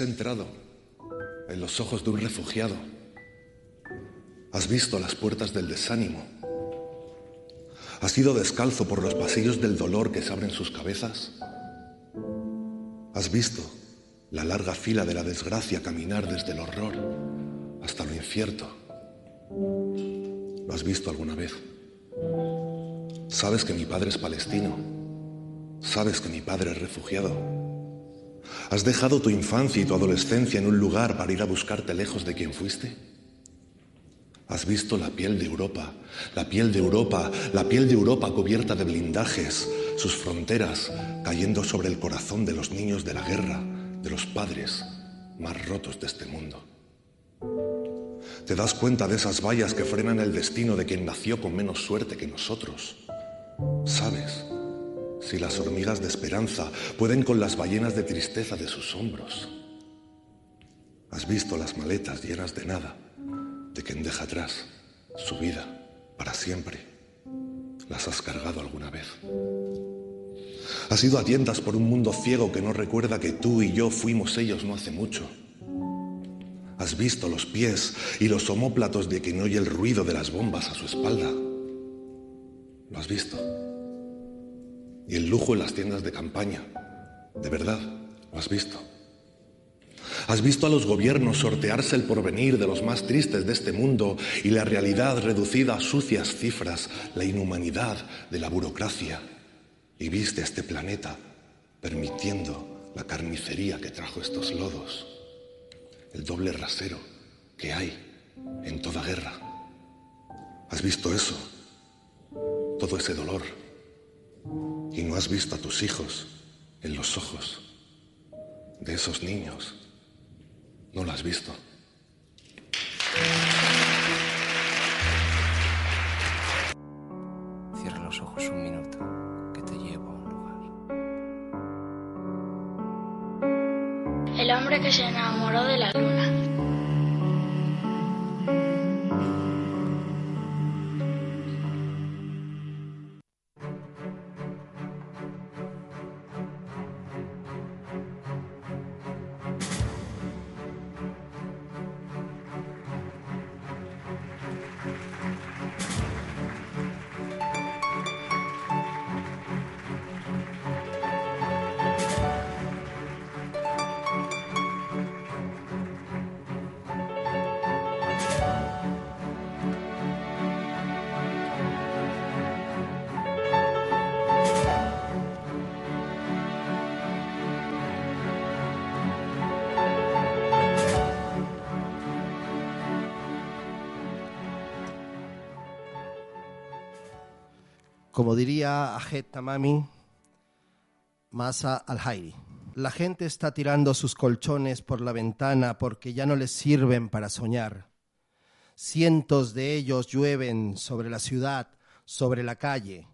Has entrado en los ojos de un refugiado. Has visto las puertas del desánimo. Has ido descalzo por los pasillos del dolor que se abren sus cabezas. Has visto la larga fila de la desgracia caminar desde el horror hasta lo incierto. ¿Lo has visto alguna vez? Sabes que mi padre es palestino. Sabes que mi padre es refugiado. ¿Has dejado tu infancia y tu adolescencia en un lugar para ir a buscarte lejos de quien fuiste? ¿Has visto la piel de Europa, la piel de Europa, la piel de Europa cubierta de blindajes, sus fronteras cayendo sobre el corazón de los niños de la guerra, de los padres más rotos de este mundo? Te das cuenta de esas vallas que frenan el destino de quien nació con menos suerte que nosotros. Sabes si las hormigas de esperanza pueden con las ballenas de tristeza de sus hombros. Has visto las maletas llenas de nada, de quien deja atrás su vida para siempre. Las has cargado alguna vez. Has ido a tientas por un mundo ciego que no recuerda que tú y yo fuimos ellos no hace mucho. Has visto los pies y los homóplatos de quien oye el ruido de las bombas a su espalda. Lo has visto. Y el lujo en las tiendas de campaña. De verdad, lo has visto. Has visto a los gobiernos sortearse el porvenir de los más tristes de este mundo y la realidad reducida a sucias cifras, la inhumanidad de la burocracia. Y viste a este planeta permitiendo la carnicería que trajo estos lodos el doble rasero que hay en toda guerra. ¿Has visto eso? Todo ese dolor. Y no has visto a tus hijos en los ojos de esos niños. No lo has visto. Cierra los ojos un minuto, que te llevo a un lugar. El hombre que se enamoró de la luna. Como diría Ajet Tamami, Masa al-Hairi. La gente está tirando sus colchones por la ventana porque ya no les sirven para soñar. Cientos de ellos llueven sobre la ciudad, sobre la calle.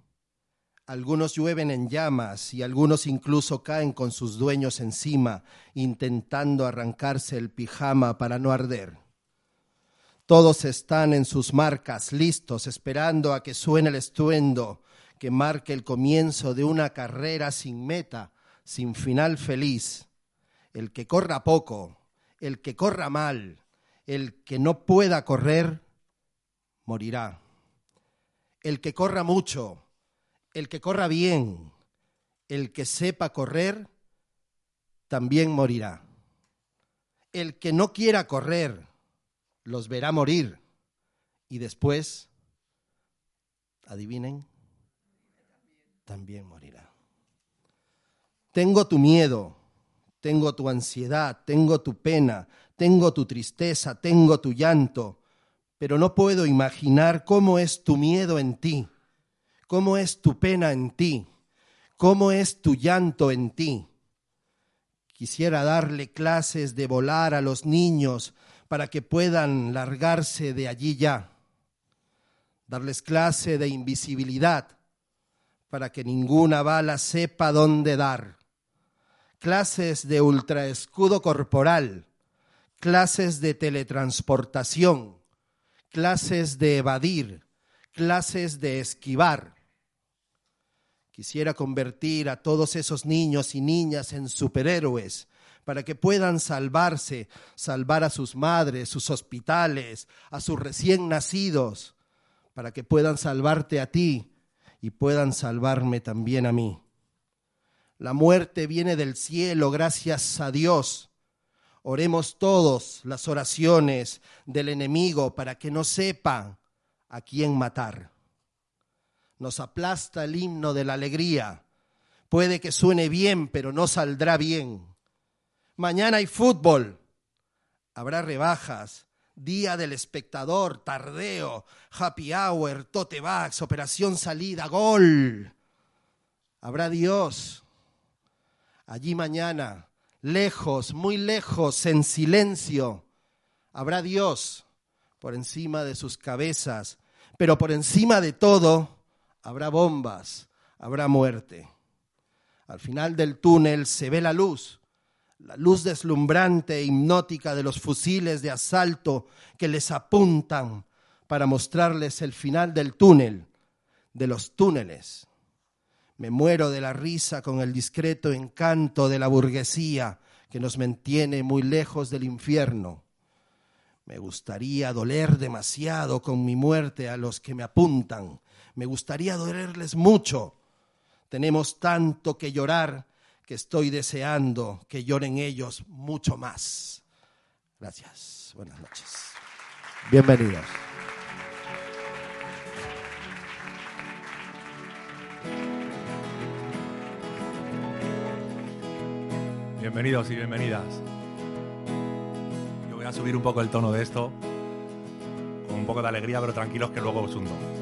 Algunos llueven en llamas y algunos incluso caen con sus dueños encima, intentando arrancarse el pijama para no arder. Todos están en sus marcas, listos, esperando a que suene el estruendo que marque el comienzo de una carrera sin meta, sin final feliz. El que corra poco, el que corra mal, el que no pueda correr, morirá. El que corra mucho, el que corra bien, el que sepa correr, también morirá. El que no quiera correr, los verá morir. Y después, adivinen, también morirá. Tengo tu miedo, tengo tu ansiedad, tengo tu pena, tengo tu tristeza, tengo tu llanto, pero no puedo imaginar cómo es tu miedo en ti, cómo es tu pena en ti, cómo es tu llanto en ti. Quisiera darle clases de volar a los niños para que puedan largarse de allí ya, darles clase de invisibilidad para que ninguna bala sepa dónde dar, clases de ultraescudo corporal, clases de teletransportación, clases de evadir, clases de esquivar. Quisiera convertir a todos esos niños y niñas en superhéroes para que puedan salvarse, salvar a sus madres, sus hospitales, a sus recién nacidos, para que puedan salvarte a ti y puedan salvarme también a mí. La muerte viene del cielo, gracias a Dios. Oremos todos las oraciones del enemigo para que no sepa a quién matar. Nos aplasta el himno de la alegría. Puede que suene bien, pero no saldrá bien. Mañana hay fútbol. Habrá rebajas, día del espectador, tardeo, happy hour, tote bags, operación salida, gol. Habrá Dios. Allí mañana, lejos, muy lejos, en silencio, habrá Dios por encima de sus cabezas, pero por encima de todo habrá bombas, habrá muerte. Al final del túnel se ve la luz, la luz deslumbrante e hipnótica de los fusiles de asalto que les apuntan para mostrarles el final del túnel, de los túneles. Me muero de la risa con el discreto encanto de la burguesía que nos mantiene muy lejos del infierno. Me gustaría doler demasiado con mi muerte a los que me apuntan. Me gustaría dolerles mucho. Tenemos tanto que llorar que estoy deseando que lloren ellos mucho más. Gracias. Buenas noches. Bienvenidos. Bienvenidos y bienvenidas. Yo voy a subir un poco el tono de esto, con un poco de alegría, pero tranquilos que luego os hundo.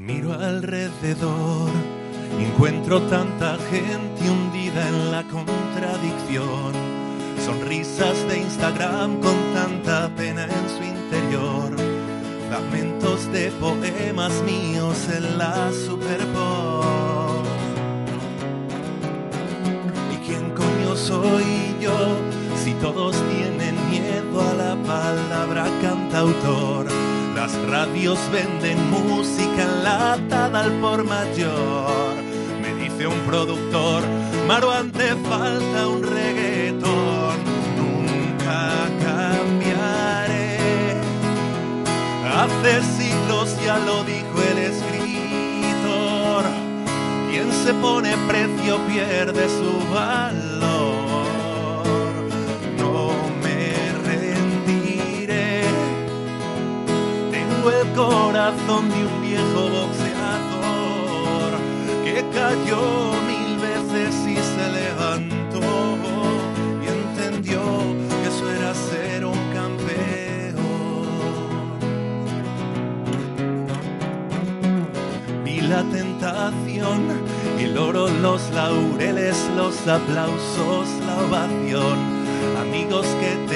Miro alrededor encuentro tanta gente hundida en la contradicción. Sonrisas de Instagram con tanta pena en su interior. Fragmentos de poemas míos en la Superpop. ¿Y quién coño soy yo si todos tienen miedo a la palabra cantautor? Las radios venden música enlatada al por mayor. Me dice un productor, Maro, ante falta un reggaetón. Nunca cambiaré. Hace siglos ya lo dijo el escritor. Quien se pone precio pierde su valor. Corazón de un viejo boxeador que cayó mil veces y se levantó y entendió que eso era ser un campeón. Vi la tentación, el oro, los laureles, los aplausos, la ovación. Amigos que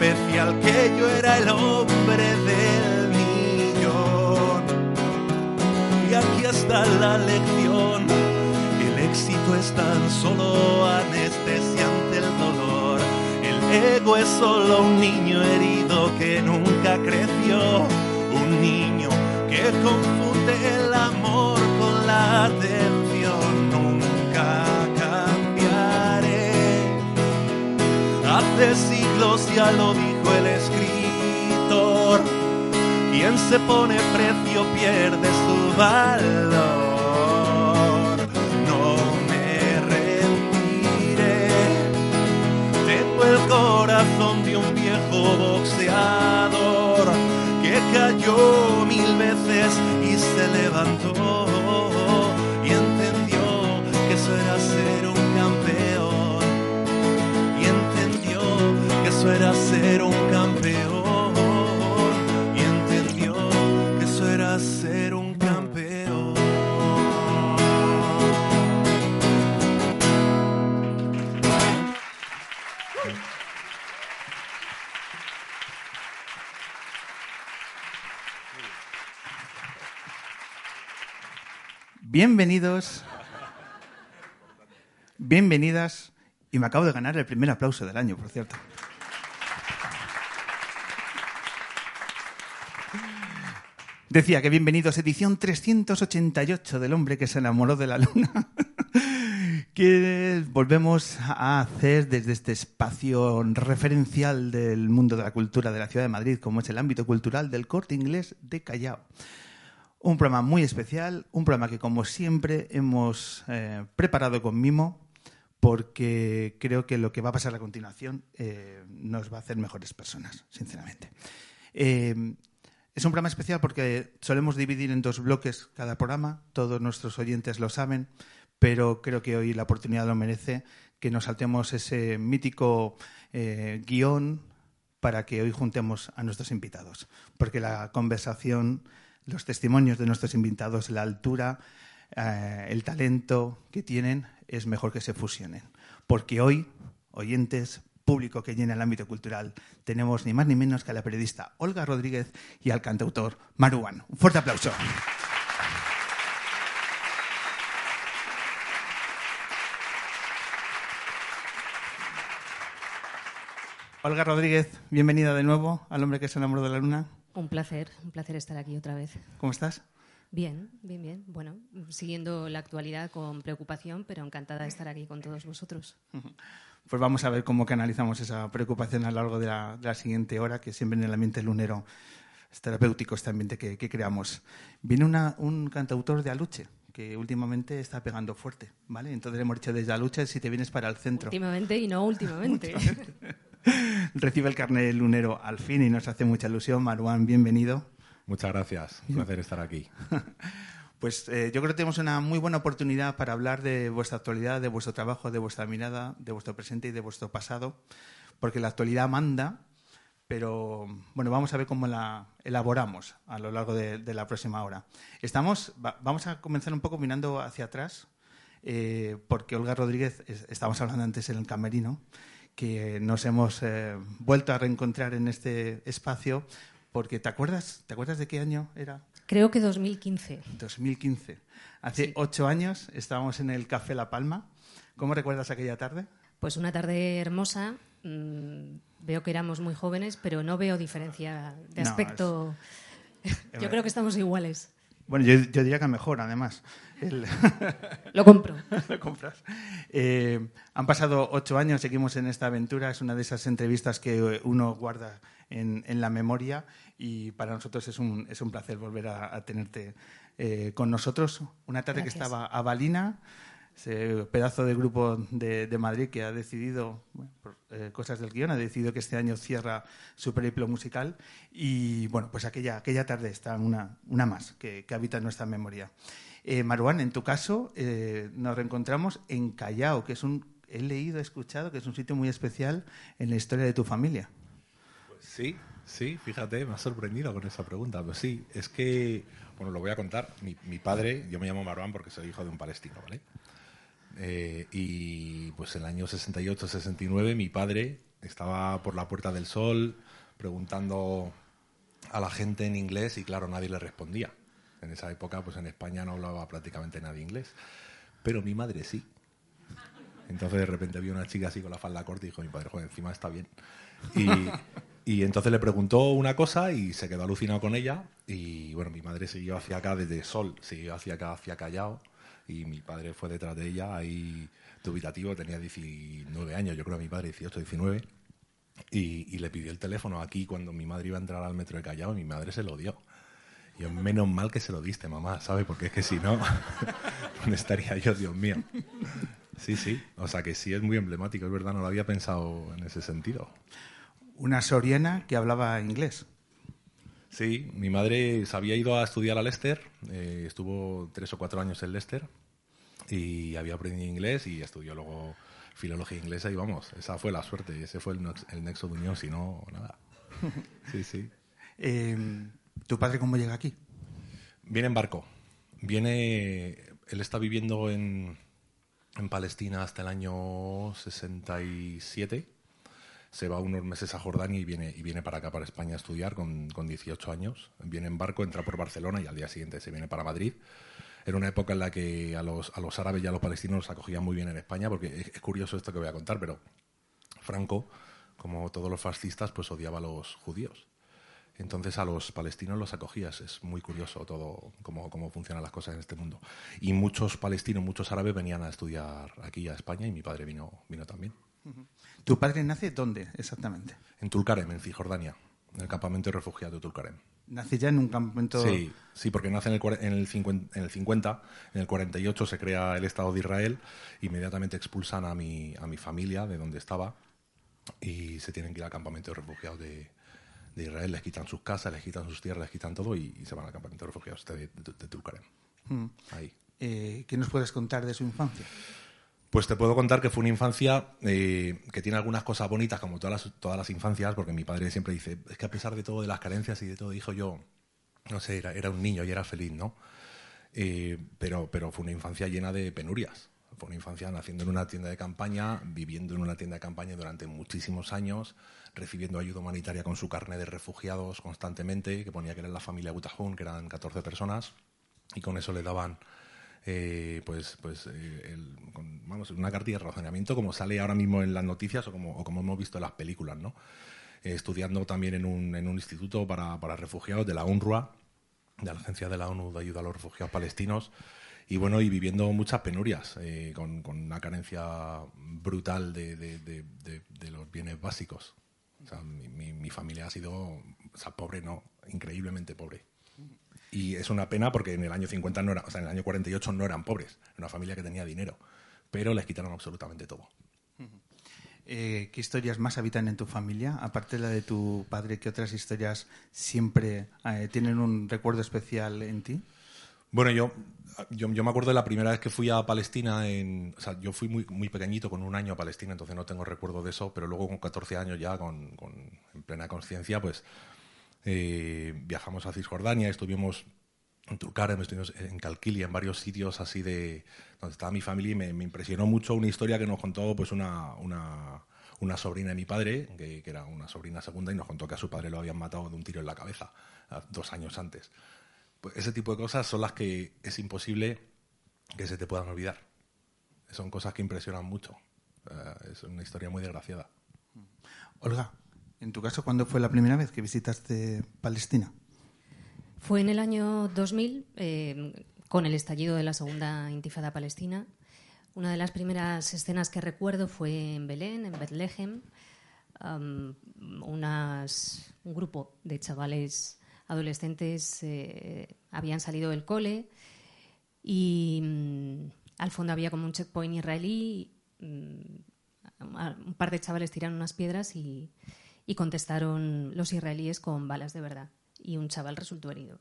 especial, que yo era el hombre del millón. Y aquí está la lección. El éxito es tan solo anestesia ante el dolor. El ego es solo un niño herido que nunca creció. Un niño que confunde el amor con la atención. Nunca cambiaré. Hace siglos ya lo dijo el escritor. Quien se pone precio pierde su valor. No me rendiré. Tengo el corazón de un viejo boxeador que cayó mil veces y se levantó eso era ser un campeón y entendió que eso era ser un campeón. Bienvenidos. Bienvenidas. Y me acabo de ganar el primer aplauso del año, por cierto. Decía que bienvenidos, edición 388 del hombre que se enamoró de la luna, que volvemos a hacer desde este espacio referencial del mundo de la cultura de la ciudad de Madrid, como es el ámbito cultural del corte inglés de Callao. Un programa muy especial, un programa que como siempre hemos eh, preparado con mimo, porque creo que lo que va a pasar a continuación eh, nos va a hacer mejores personas, sinceramente. Eh, es un programa especial porque solemos dividir en dos bloques cada programa, todos nuestros oyentes lo saben, pero creo que hoy la oportunidad lo merece que nos saltemos ese mítico eh, guion para que hoy juntemos a nuestros invitados, porque la conversación, los testimonios de nuestros invitados, la altura, eh, el talento que tienen, es mejor que se fusionen, porque hoy, oyentes, público que llena el ámbito cultural, tenemos ni más ni menos que a la periodista Olga Rodríguez y al cantautor Maruán. Un fuerte aplauso. Olga Rodríguez, bienvenida de nuevo al hombre que se enamoró de la luna. Un placer, un placer estar aquí otra vez. ¿Cómo estás? Bien, bien, bien. Bueno, siguiendo la actualidad con preocupación, pero encantada de estar aquí con todos vosotros. Pues vamos a ver cómo canalizamos esa preocupación a lo largo de la, siguiente hora, que siempre en el ambiente lunero es terapéutico este ambiente que, creamos. Viene un cantautor de Aluche, que últimamente está pegando fuerte, ¿vale? Entonces le hemos dicho desde Aluche si te vienes para el centro. Últimamente y no últimamente. Recibe el carnet lunero al fin y nos hace mucha ilusión. Maruán, bienvenido. Muchas gracias. Un placer estar aquí. Pues eh, yo creo que tenemos una muy buena oportunidad para hablar de vuestra actualidad, de vuestro trabajo, de vuestra mirada, de vuestro presente y de vuestro pasado, porque la actualidad manda, pero bueno, vamos a ver cómo la elaboramos a lo largo de, la próxima hora. Estamos, vamos a comenzar un poco mirando hacia atrás, eh, porque Olga Rodríguez, estábamos hablando antes en el camerino, que nos hemos eh, vuelto a reencontrar en este espacio porque ¿te acuerdas, ¿te acuerdas de qué año era? Creo que 2015. 2015. Hace ocho años estábamos en el Café La Palma. ¿Cómo recuerdas aquella tarde? Pues una tarde hermosa. Mm, veo que éramos muy jóvenes, pero no veo diferencia de aspecto. yo creo que estamos iguales. Bueno, yo, diría que mejor, además. Lo compro. Lo compras. Eh, han pasado ocho años, seguimos en esta aventura. Es una de esas entrevistas que uno guarda en, la memoria y para nosotros es un, es un placer volver a, tenerte eh, con nosotros. Una tarde que estaba a Balina, ese pedazo de grupo de, Madrid que ha decidido, por eh, cosas del guion, ha decidido que este año cierra su periplo musical y bueno, pues aquella, aquella tarde está una, una más que, habita en nuestra memoria. Eh, Maruán, en tu caso, eh, nos reencontramos en Callao, que es un, he leído, he escuchado, que es un sitio muy especial en la historia de tu familia. Sí, sí, fíjate, me ha sorprendido con esa pregunta. Pues sí, es que, bueno, lo voy a contar. Mi, padre, yo me llamo Marwan porque soy hijo de un palestino, ¿vale? Eh, y pues en el año 68-69 mi padre estaba por la Puerta del Sol preguntando a la gente en inglés y claro, nadie le respondía. En esa época, pues en España no hablaba prácticamente nadie inglés. Pero mi madre sí. Entonces de repente vio una chica así con la falda corta y dijo, mi padre, joder, encima está bien. Y, y entonces le preguntó una cosa y se quedó alucinado con ella. Y bueno, mi madre siguió hacia acá desde Sol, siguió hacia acá, hacia Callao. Y mi padre fue detrás de ella, ahí dubitativo, tenía 19 años, yo creo mi padre 18, 19. Y, y, le pidió el teléfono aquí cuando mi madre iba a entrar al metro de Callao y mi madre se lo dio. Y yo, menos mal que se lo diste, mamá, ¿sabes? Porque es que si no, ¿dónde estaría yo, Dios mío? Sí, sí. O sea que sí es muy emblemático, es verdad, no lo había pensado en ese sentido una soriana que hablaba inglés. Sí, mi madre se había ido a estudiar a Leicester, eh, estuvo tres o cuatro años en Leicester y había aprendido inglés y estudió luego filología inglesa y vamos, esa fue la suerte, ese fue el, nexo de unión, si no, nada. Sí, sí. Em, ¿Tu padre cómo llega aquí? Viene en barco. Viene, él está viviendo en, en Palestina hasta el año 67 se va unos meses a Jordania y viene, y viene para acá, para España, a estudiar con, con 18 años. Viene en barco, entra por Barcelona y al día siguiente se viene para Madrid. Era una época en la que a los, a los árabes y a los palestinos los acogían muy bien en España, porque es, curioso esto que voy a contar, pero Franco, como todos los fascistas, pues odiaba a los judíos. Entonces a los palestinos los acogías. Es muy curioso todo cómo, cómo funcionan las cosas en este mundo. Y muchos palestinos, muchos árabes venían a estudiar aquí a España y mi padre vino, vino también. ¿Tu padre nace dónde exactamente? En Tulkarem, en Cisjordania, en el campamento de refugiados de Tulkarem. ¿Nace ya en un campamento...? Sí, sí porque nace en el, en, el 50, en el 50, en el 48 se crea el Estado de Israel, inmediatamente expulsan a mi, a mi familia de donde estaba y se tienen que ir al campamento de refugiados de, de Israel, les quitan sus casas, les quitan sus tierras, les quitan todo y, y se van al campamento de refugiados de, de, de Tulkarem. Mm. Ahí. Eh, ¿Qué nos puedes contar de su infancia? Pues te puedo contar que fue una infancia eh, que tiene algunas cosas bonitas, como todas las, todas las infancias, porque mi padre siempre dice, es que a pesar de todo, de las carencias y de todo, dijo yo, no sé, era, un niño y era feliz, ¿no? Eh, pero, pero fue una infancia llena de penurias. Fue una infancia naciendo en una tienda de campaña, viviendo en una tienda de campaña durante muchísimos años, recibiendo ayuda humanitaria con su carne de refugiados constantemente, que ponía que era la familia Butajún, que eran 14 personas, y con eso le daban eh, pues, pues eh, el, con, vamos, una cartilla de razonamiento como sale ahora mismo en las noticias o como, como hemos visto en las películas, ¿no? Eh, estudiando también en un, en un instituto para, para, refugiados de la UNRWA, de la Agencia de la ONU de Ayuda a los Refugiados Palestinos, y bueno, y viviendo muchas penurias, eh, con, con, una carencia brutal de, de, de, los bienes básicos. O sea, mi, mi, mi familia ha sido, pobre no, increíblemente pobre. Y es una pena porque en el año 50 no era, o sea, en el año 48 no eran pobres, era una familia que tenía dinero, pero les quitaron absolutamente todo. Eh, ¿Qué historias más habitan en tu familia? Aparte de la de tu padre, ¿qué otras historias siempre eh, tienen un recuerdo especial en ti? Bueno, yo, yo, yo, me acuerdo de la primera vez que fui a Palestina, en, o sea, yo fui muy, muy pequeñito, con un año a Palestina, entonces no tengo recuerdo de eso, pero luego con 14 años ya, con, con en plena conciencia, pues eh, viajamos a Cisjordania, estuvimos en Tulkarem, estuvimos en Calquilia, en varios sitios así de donde estaba mi familia y me, me impresionó mucho una historia que nos contó pues una, una, una sobrina de mi padre, que, que, era una sobrina segunda, y nos contó que a su padre lo habían matado de un tiro en la cabeza dos años antes. Pues ese tipo de cosas son las que es imposible que se te puedan olvidar. Son cosas que impresionan mucho. Uh, es una historia muy desgraciada. Olga, en tu caso, ¿cuándo fue la primera vez que visitaste Palestina? Fue en el año 2000, eh, con el estallido de la segunda intifada palestina. Una de las primeras escenas que recuerdo fue en Belén, en Bethlehem. Unas, un grupo de chavales adolescentes eh, habían salido del cole y um, al fondo había como un checkpoint israelí. Um, un par de chavales tiraron unas piedras y, y contestaron los israelíes con balas de verdad y un chaval resultó herido.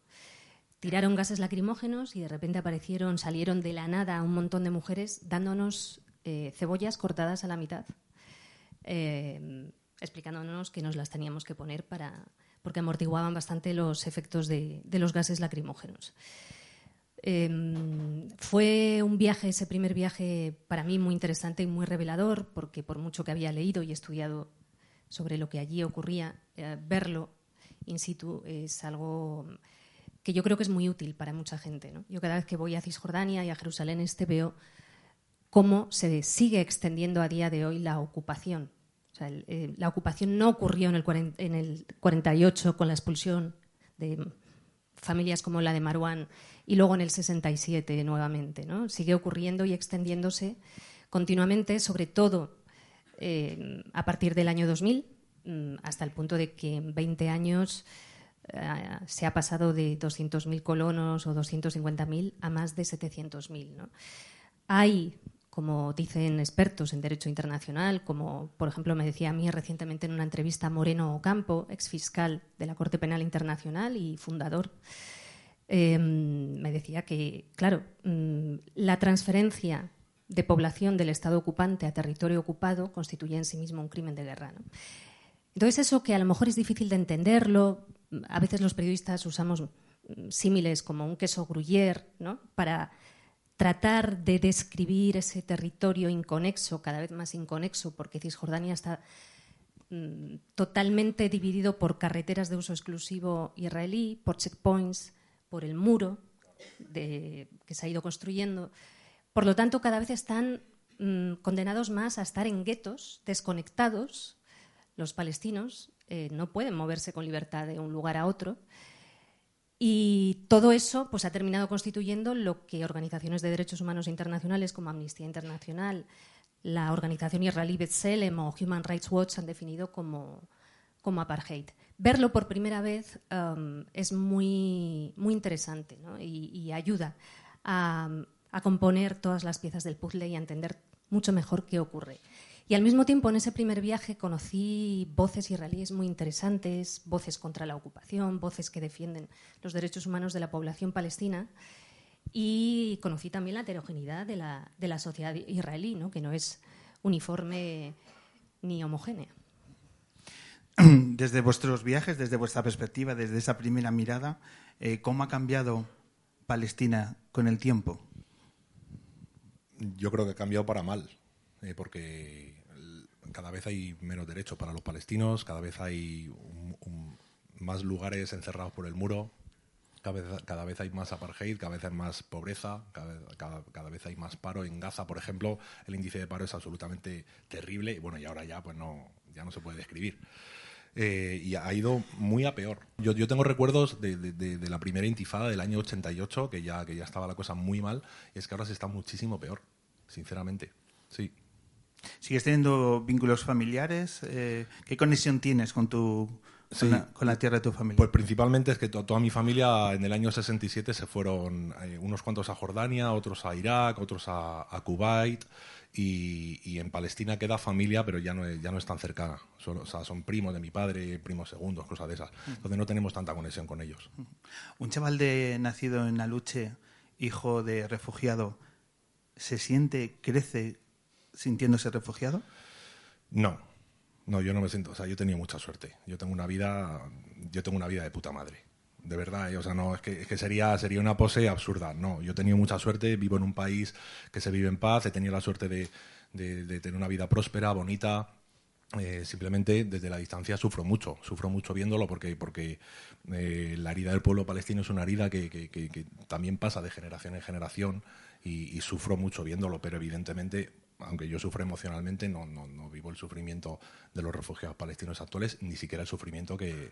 Tiraron gases lacrimógenos y de repente aparecieron, salieron de la nada un montón de mujeres dándonos eh, cebollas cortadas a la mitad, eh, explicándonos que nos las teníamos que poner para, porque amortiguaban bastante los efectos de, los gases lacrimógenos. Eh, fue un viaje, ese primer viaje, para mí muy interesante y muy revelador, porque por mucho que había leído y estudiado sobre lo que allí ocurría, eh, verlo in situ es algo que yo creo que es muy útil para mucha gente. Yo cada vez que voy a Cisjordania y a Jerusalén Este veo cómo se sigue extendiendo a día de hoy la ocupación. Eh, la ocupación no ocurrió en el, 40, en el 48 con la expulsión de familias como la de Marwan y luego en el 67 nuevamente. ¿no? Sigue ocurriendo y extendiéndose continuamente, sobre todo eh, a partir del año 2000, mm, hasta el punto de que en 20 años eh, se ha pasado de 200.000 colonos o 250.000 a más de 700.000. ¿no? Hay, como dicen expertos en derecho internacional, como por ejemplo me decía a mí recientemente en una entrevista Moreno Ocampo, exfiscal de la Corte Penal Internacional y fundador, eh, me decía que, claro, mm, la transferencia de población del Estado ocupante a territorio ocupado constituye en sí mismo un crimen de guerra. Entonces, eso que a lo mejor es difícil de entenderlo, a veces los periodistas usamos símiles como un queso gruyère ¿no? para tratar de describir ese territorio inconexo, cada vez más inconexo, porque Cisjordania está mm, totalmente dividido por carreteras de uso exclusivo israelí, por checkpoints, por el muro que se ha ido construyendo. Por lo tanto, cada vez están mmm, condenados más a estar en guetos, desconectados, los palestinos eh, no pueden moverse con libertad de un lugar a otro. Y todo eso pues, ha terminado constituyendo lo que organizaciones de derechos humanos internacionales como Amnistía Internacional, la organización israelí B'Tselem o Human Rights Watch han definido como, como apartheid. Verlo por primera vez um, es muy, muy interesante ¿no? y, y, ayuda a, a, componer todas las piezas del puzzle y a entender mucho mejor qué ocurre. Y al mismo tiempo, en ese primer viaje conocí voces israelíes muy interesantes, voces contra la ocupación, voces que defienden los derechos humanos de la población palestina. Y conocí también la heterogeneidad de la, de la sociedad israelí, ¿no? que no es uniforme ni homogénea. Desde vuestros viajes, desde vuestra perspectiva, desde esa primera mirada, eh, ¿cómo ha cambiado Palestina con el tiempo? Yo creo que ha cambiado para mal, eh, porque cada vez hay menos derechos para los palestinos, cada vez hay más lugares encerrados por el muro, cada vez, cada vez, hay más apartheid, cada vez hay más pobreza, cada, cada, cada, vez hay más paro. En Gaza, por ejemplo, el índice de paro es absolutamente terrible y bueno, y ahora ya pues no, ya no se puede describir. Eh, y ha ido muy a peor. Yo, yo tengo recuerdos de, de, de, la primera intifada del año 88, que ya, que ya estaba la cosa muy mal, y es que ahora se está muchísimo peor, sinceramente. Sí. ¿Sigues teniendo vínculos familiares? Eh, ¿Qué conexión tienes con tu Sí. con, la, con, la, tierra de tu familia? Pues principalmente es que to toda mi familia en el año 67 se fueron eh, unos cuantos a Jordania, otros a Irak, otros a, a Kuwait y, y, en Palestina queda familia, pero ya no es, ya no es tan cercana. Son, o sea, son primos de mi padre, primos segundos, cosas de esas. Entonces no tenemos tanta conexión con ellos. Un chaval de nacido en Aluche, hijo de refugiado, ¿se siente, crece sintiéndose refugiado? No, no, yo no me siento, o sea, yo he tenido mucha suerte. Yo tengo una vida, yo tengo una vida de puta madre. De verdad, ¿eh? o sea, no, es que, es que sería, sería una pose absurda. No, yo he tenido mucha suerte, vivo en un país que se vive en paz, he tenido la suerte de, de, de tener una vida próspera, bonita. Eh, simplemente desde la distancia sufro mucho, sufro mucho viéndolo porque, porque eh, la herida del pueblo palestino es una herida que, que, también pasa de generación en generación y, sufro mucho viéndolo, pero evidentemente aunque yo sufro emocionalmente, no, no, no, vivo el sufrimiento de los refugiados palestinos actuales, ni siquiera el sufrimiento que,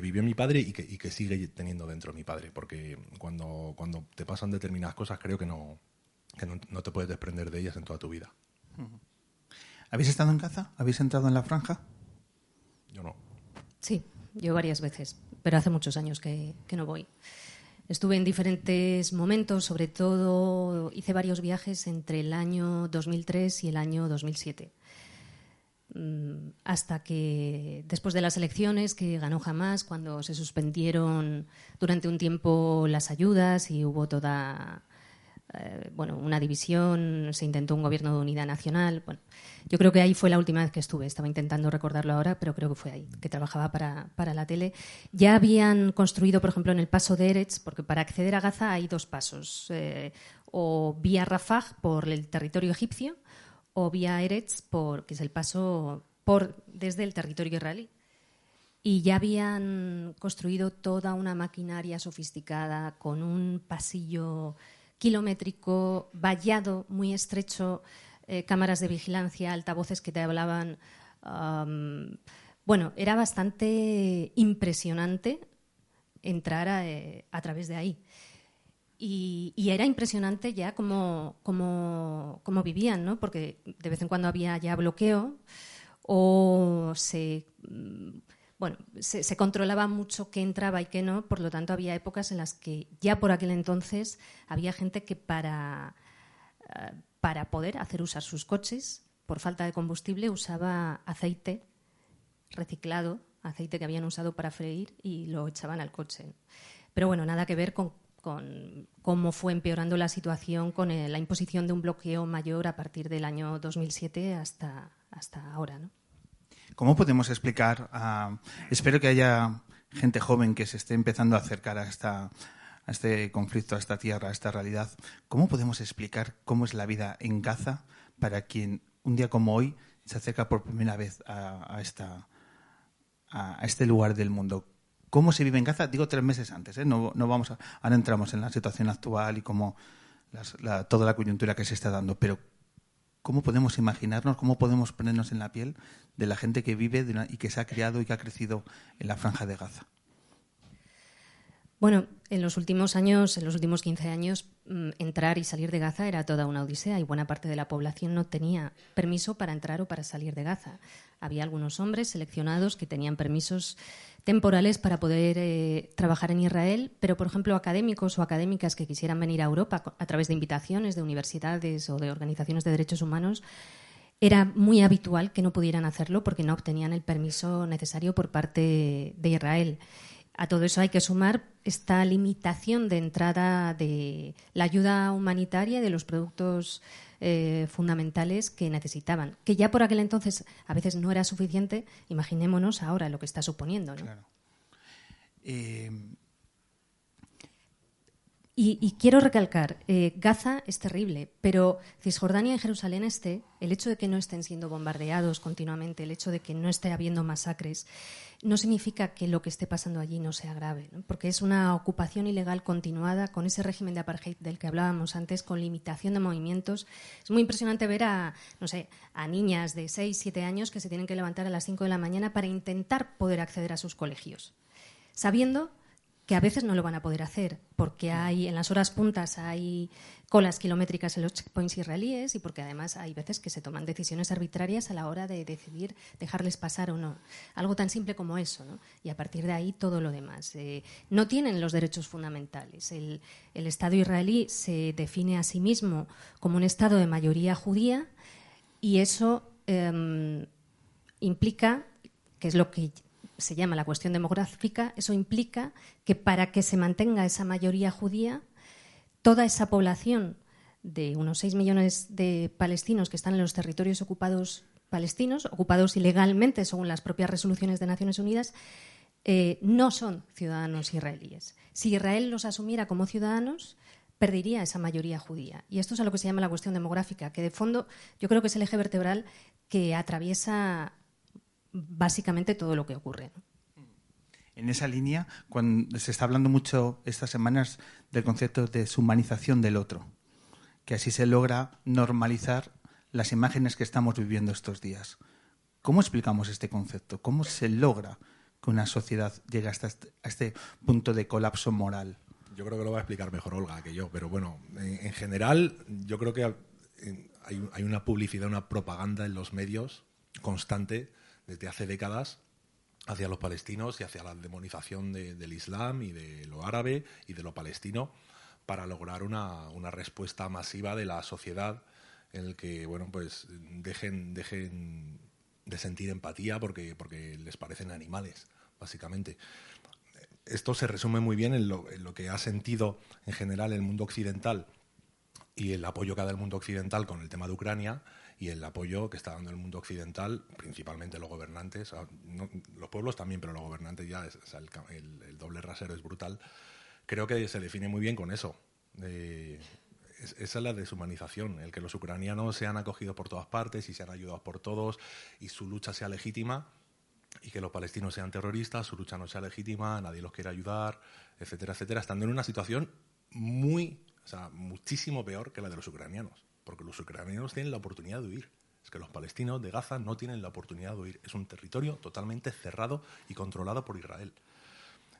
vivió mi padre y que, y que, sigue teniendo dentro mi padre. Porque cuando, cuando te pasan determinadas cosas, creo que, no, que no, no, te puedes desprender de ellas en toda tu vida. ¿Habéis estado en Gaza? ¿Habéis entrado en la franja? Yo no. Sí, yo varias veces, pero hace muchos años que, que no voy. Estuve en diferentes momentos, sobre todo hice varios viajes entre el año 2003 y el año 2007. Mm, hasta que después de las elecciones que ganó Hamas, cuando se suspendieron durante un tiempo las ayudas y hubo toda eh, bueno, una división, se intentó un gobierno de unidad nacional. Bueno, yo creo que ahí fue la última vez que estuve. Estaba intentando recordarlo ahora, pero creo que fue ahí, que trabajaba para, para la tele. Ya habían construido, por ejemplo, en el paso de Eretz, porque para acceder a Gaza hay dos pasos, eh, o vía Rafah por el territorio egipcio, o vía Eretz, por, que es el paso por, desde el territorio israelí. Y ya habían construido toda una maquinaria sofisticada con un pasillo kilométrico, vallado, muy estrecho, eh, cámaras de vigilancia, altavoces que te hablaban. Bueno, era bastante impresionante entrar a, eh, a través de ahí. Y, y, era impresionante ya cómo, cómo, cómo, vivían, ¿no? porque de vez en cuando había ya bloqueo o se bueno, se, controlaba mucho qué entraba y qué no, por lo tanto había épocas en las que ya por aquel entonces había gente que para, uh, para poder hacer usar sus coches, por falta de combustible, usaba aceite reciclado, aceite que habían usado para freír y lo echaban al coche. Pero bueno, nada que ver con, con cómo fue empeorando la situación con el, la imposición de un bloqueo mayor a partir del año 2007 hasta, hasta ahora, ¿no? ¿Cómo podemos explicar? Espero que haya gente joven que se esté empezando a acercar a, este conflicto, a esta tierra, a esta realidad. ¿Cómo podemos explicar cómo es la vida en Gaza para quien un día como hoy se acerca por primera vez a, este lugar del mundo? ¿Cómo se vive en Gaza? Digo tres meses antes, ¿eh? no, no vamos a, ahora entramos en la situación actual y cómo las, la, toda la coyuntura que se está dando, pero ¿cómo podemos imaginarnos, cómo podemos ponernos en la piel de la gente que vive y que se ha criado y que ha crecido en la franja de Gaza? Bueno, en los últimos años, en los últimos 15 años, mm, entrar y salir de Gaza era toda una odisea y buena parte de la población no tenía permiso para entrar o para salir de Gaza. Había algunos hombres seleccionados que tenían permisos temporales para poder eh, trabajar en Israel, pero, por ejemplo, académicos o académicas que quisieran venir a Europa a través de invitaciones de universidades o de organizaciones de derechos humanos, era muy habitual que no pudieran hacerlo porque no obtenían el permiso necesario por parte de Israel. A todo eso hay que sumar esta limitación de entrada de la ayuda humanitaria y de los productos eh, fundamentales que necesitaban, que ya por aquel entonces a veces no era suficiente, imaginémonos ahora lo que está suponiendo. Eh, y, quiero recalcar, eh, Gaza es terrible, pero Cisjordania y Jerusalén Este, el hecho de que no estén siendo bombardeados continuamente, el hecho de que no esté habiendo masacres, no significa que lo que esté pasando allí no sea grave, porque es una ocupación ilegal continuada con ese régimen de apartheid del que hablábamos antes, con limitación de movimientos. Es muy impresionante ver a, no sé, a niñas de 6, 7 años que se tienen que levantar a las 5 de la mañana para intentar poder acceder a sus colegios, sabiendo que a veces no lo van a poder hacer, porque hay en las horas puntas hay colas kilométricas en los checkpoints israelíes y porque además hay veces que se toman decisiones arbitrarias a la hora de decidir dejarles pasar o no. Algo tan simple como eso, ¿no? Y a partir de ahí todo lo demás. Eh, no tienen los derechos fundamentales. El, Estado israelí se define a sí mismo como un Estado de mayoría judía y eso em, implica, que es lo que se llama la cuestión demográfica, eso implica que para que se mantenga esa mayoría judía, toda esa población de unos 6 millones de palestinos que están en los territorios ocupados palestinos, ocupados ilegalmente según las propias resoluciones de Naciones Unidas, eh, no son ciudadanos israelíes. Si Israel los asumiera como ciudadanos, perdería esa mayoría judía. Y esto es a lo que se llama la cuestión demográfica, que de fondo yo creo que es el eje vertebral que atraviesa básicamente todo lo que ocurre. En esa línea, cuando se está hablando mucho estas semanas del concepto de deshumanización del otro, que así se logra normalizar las imágenes que estamos viviendo estos días. ¿Cómo explicamos este concepto? ¿Cómo se logra que una sociedad llegue hasta este, a este punto de colapso moral? Yo creo que lo va a explicar mejor Olga que yo, pero bueno, en, general yo creo que hay, una publicidad, una propaganda en los medios constante desde hace décadas hacia los palestinos y hacia la demonización del Islam y de lo árabe y de lo palestino para lograr una, respuesta masiva de la sociedad en el que bueno pues dejen de sentir empatía porque porque les parecen animales básicamente. Esto se resume muy bien en lo, en lo que ha sentido en general el mundo occidental y el apoyo que da el mundo occidental con el tema de Ucrania y el apoyo que está dando el mundo occidental, principalmente los gobernantes, los pueblos también, pero los gobernantes ya, el, doble rasero es brutal. Creo que se define muy bien con eso. esa es la deshumanización, el que los ucranianos sean acogidos por todas partes y sean ayudados por todos y su lucha sea legítima y que los palestinos sean terroristas, su lucha no sea legítima, nadie los quiere ayudar, etcétera, etcétera, estando en una situación muy, o sea, muchísimo peor que la de los ucranianos porque los ucranianos tienen la oportunidad de huir. Es que los palestinos de Gaza no tienen la oportunidad de huir. Es un territorio totalmente cerrado y controlado por Israel.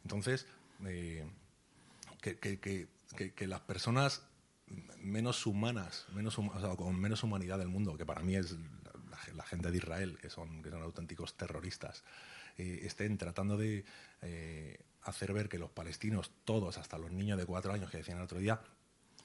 Entonces, eh, que, las personas menos humanas, menos, con menos humanidad del mundo, que para mí es la, gente de Israel, que son, auténticos terroristas, eh, estén tratando de eh, hacer ver que los palestinos, todos, hasta los niños de cuatro años que decían el otro día,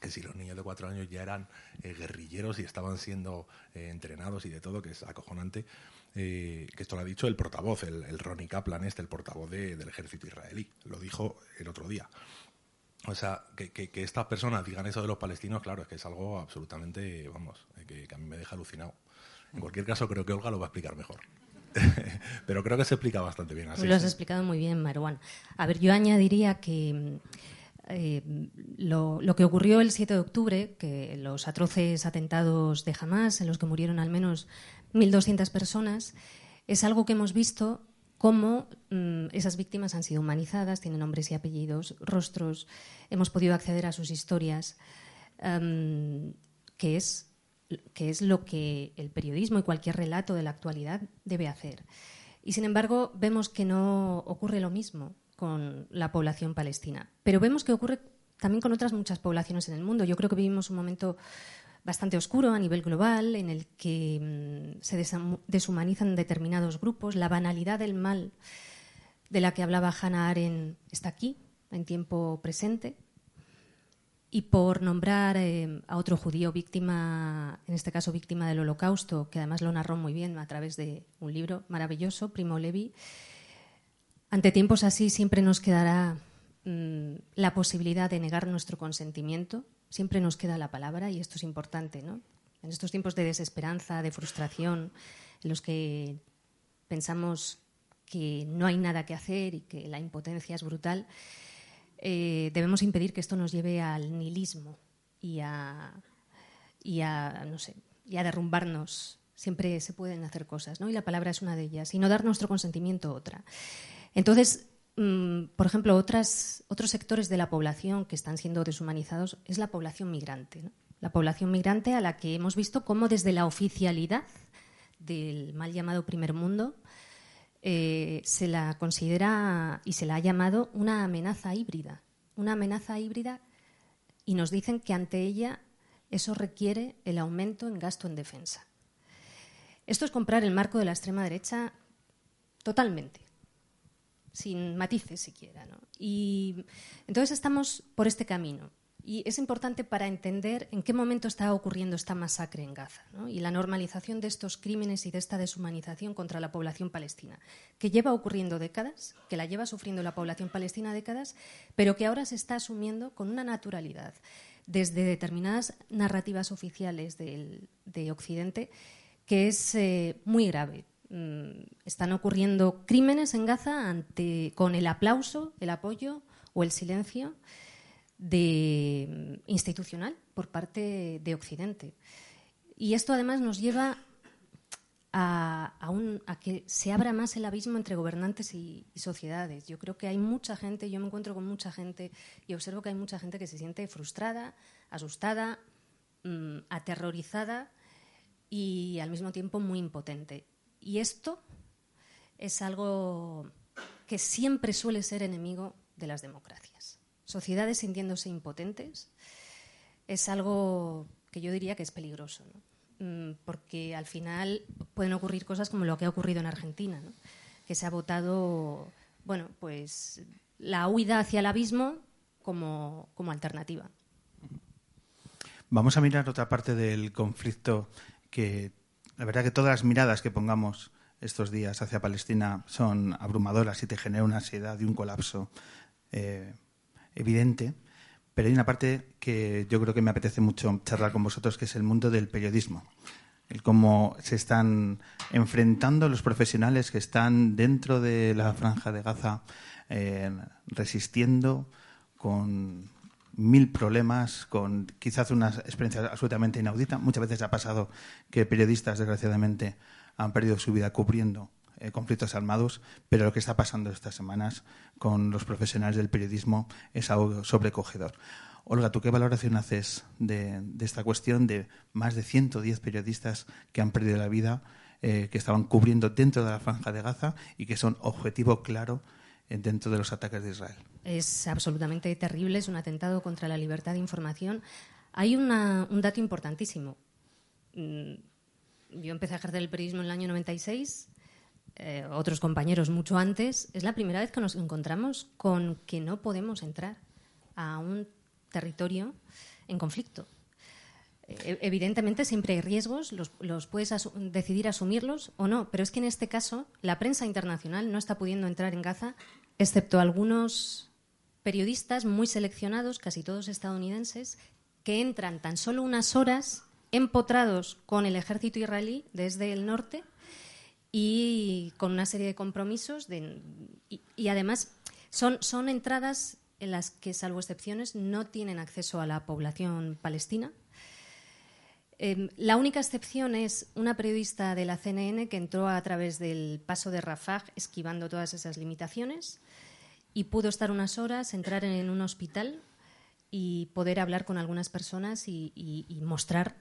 que si los niños de cuatro años ya eran eh, guerrilleros y estaban siendo eh, entrenados y de todo, que es acojonante, eh, que esto lo ha dicho el portavoz, el, Ronnie Kaplan, este, el portavoz del ejército israelí, lo dijo el otro día. O sea, que, que, estas personas digan eso de los palestinos, claro, es que es algo absolutamente, vamos, que, a mí me deja alucinado. En cualquier caso, creo que Olga lo va a explicar mejor. Pero creo que se explica bastante bien así. Lo has explicado muy bien, Marwan. A ver, yo añadiría que eh, lo, que ocurrió el 7 de octubre, que los atroces atentados de Hamas, en los que murieron al menos 1.200 personas, es algo que hemos visto cómo mm, esas víctimas han sido humanizadas, tienen nombres y apellidos, rostros, hemos podido acceder a sus historias, em, que es que es lo que el periodismo y cualquier relato de la actualidad debe hacer. Y sin embargo, vemos que no ocurre lo mismo con la población palestina. Pero vemos que ocurre también con otras muchas poblaciones en el mundo. Yo creo que vivimos un momento bastante oscuro a nivel global en el que mm, se deshumanizan determinados grupos. La banalidad del mal de la que hablaba Hannah Arendt está aquí, en tiempo presente. Y por nombrar eh, a otro judío víctima, en este caso víctima del holocausto, que además lo narró muy bien a través de un libro maravilloso, Primo Levi, ante tiempos así siempre nos quedará mm, la posibilidad de negar nuestro consentimiento, siempre nos queda la palabra y esto es importante, ¿no? En estos tiempos de desesperanza, de frustración, en los que pensamos que no hay nada que hacer y que la impotencia es brutal, eh, debemos impedir que esto nos lleve al nihilismo y a, y a, no sé, y a derrumbarnos. Siempre se pueden hacer cosas, ¿no? Y la palabra es una de ellas. Y no dar nuestro consentimiento otra. Entonces, mm, por ejemplo, otros sectores de la población que están siendo deshumanizados es la población migrante. La población migrante a la que hemos visto cómo desde la oficialidad del mal llamado primer mundo eh, se la considera y se la ha llamado una amenaza híbrida. Una amenaza híbrida y nos dicen que ante ella eso requiere el aumento en gasto en defensa. Esto es comprar el marco de la extrema derecha totalmente sin matices siquiera. ¿no? Y entonces estamos por este camino. Y es importante para entender en qué momento está ocurriendo esta masacre en Gaza y la normalización de estos crímenes y de esta deshumanización contra la población palestina, que lleva ocurriendo décadas, que la lleva sufriendo la población palestina décadas, pero que ahora se está asumiendo con una naturalidad desde determinadas narrativas oficiales de Occidente que es eh, muy grave. Mm, están ocurriendo crímenes en Gaza con el aplauso, el apoyo o el silencio mm, institucional por parte de Occidente. Y esto además nos lleva a, a, que se abra más el abismo entre gobernantes y, sociedades. Yo creo que hay mucha gente, yo me encuentro con mucha gente y observo que hay mucha gente que se siente frustrada, asustada, mm, aterrorizada y al mismo tiempo muy impotente. Y esto es algo que siempre suele ser enemigo de las democracias. Sociedades sintiéndose impotentes es algo que yo diría que es peligroso, mm, porque al final pueden ocurrir cosas como lo que ha ocurrido en Argentina, que se ha votado, bueno, pues la huida hacia el abismo como, como alternativa. Vamos a mirar otra parte del conflicto que la verdad que todas las miradas que pongamos estos días hacia Palestina son abrumadoras y te genera una ansiedad y un colapso eh, evidente. Pero hay una parte que yo creo que me apetece mucho charlar con vosotros, que es el mundo del periodismo. El cómo se están enfrentando los profesionales que están dentro de la franja de Gaza, eh, resistiendo con mil problemas, con quizás una experiencia absolutamente inaudita. Muchas veces ha pasado que periodistas, desgraciadamente, han perdido su vida cubriendo eh, conflictos armados, pero lo que está pasando estas semanas con los profesionales del periodismo es algo sobrecogedor. Olga, ¿tú qué valoración haces de, esta cuestión de más de 110 periodistas que han perdido la vida, eh, que estaban cubriendo dentro de la franja de Gaza y que son objetivo claro dentro de los ataques de Israel? Es absolutamente terrible, es un atentado contra la libertad de información. Hay un dato importantísimo. Mm, yo empecé a ejercer el periodismo en el año 96, eh, otros compañeros mucho antes. Es la primera vez que nos encontramos con que no podemos entrar a un territorio en conflicto. Eh, evidentemente siempre hay riesgos, los, los puedes decidir asumirlos o no, pero es que en este caso la prensa internacional no está pudiendo entrar en Gaza, excepto algunos periodistas muy seleccionados, casi todos estadounidenses, que entran tan solo unas horas empotrados con el ejército israelí desde el norte y con una serie de compromisos. y, además son, son entradas en las que, salvo excepciones, no tienen acceso a la población palestina. Em, la única excepción es una periodista de la CNN que entró a través del paso de Rafah esquivando todas esas limitaciones y pudo estar unas horas, entrar en un hospital y poder hablar con algunas personas y, mostrar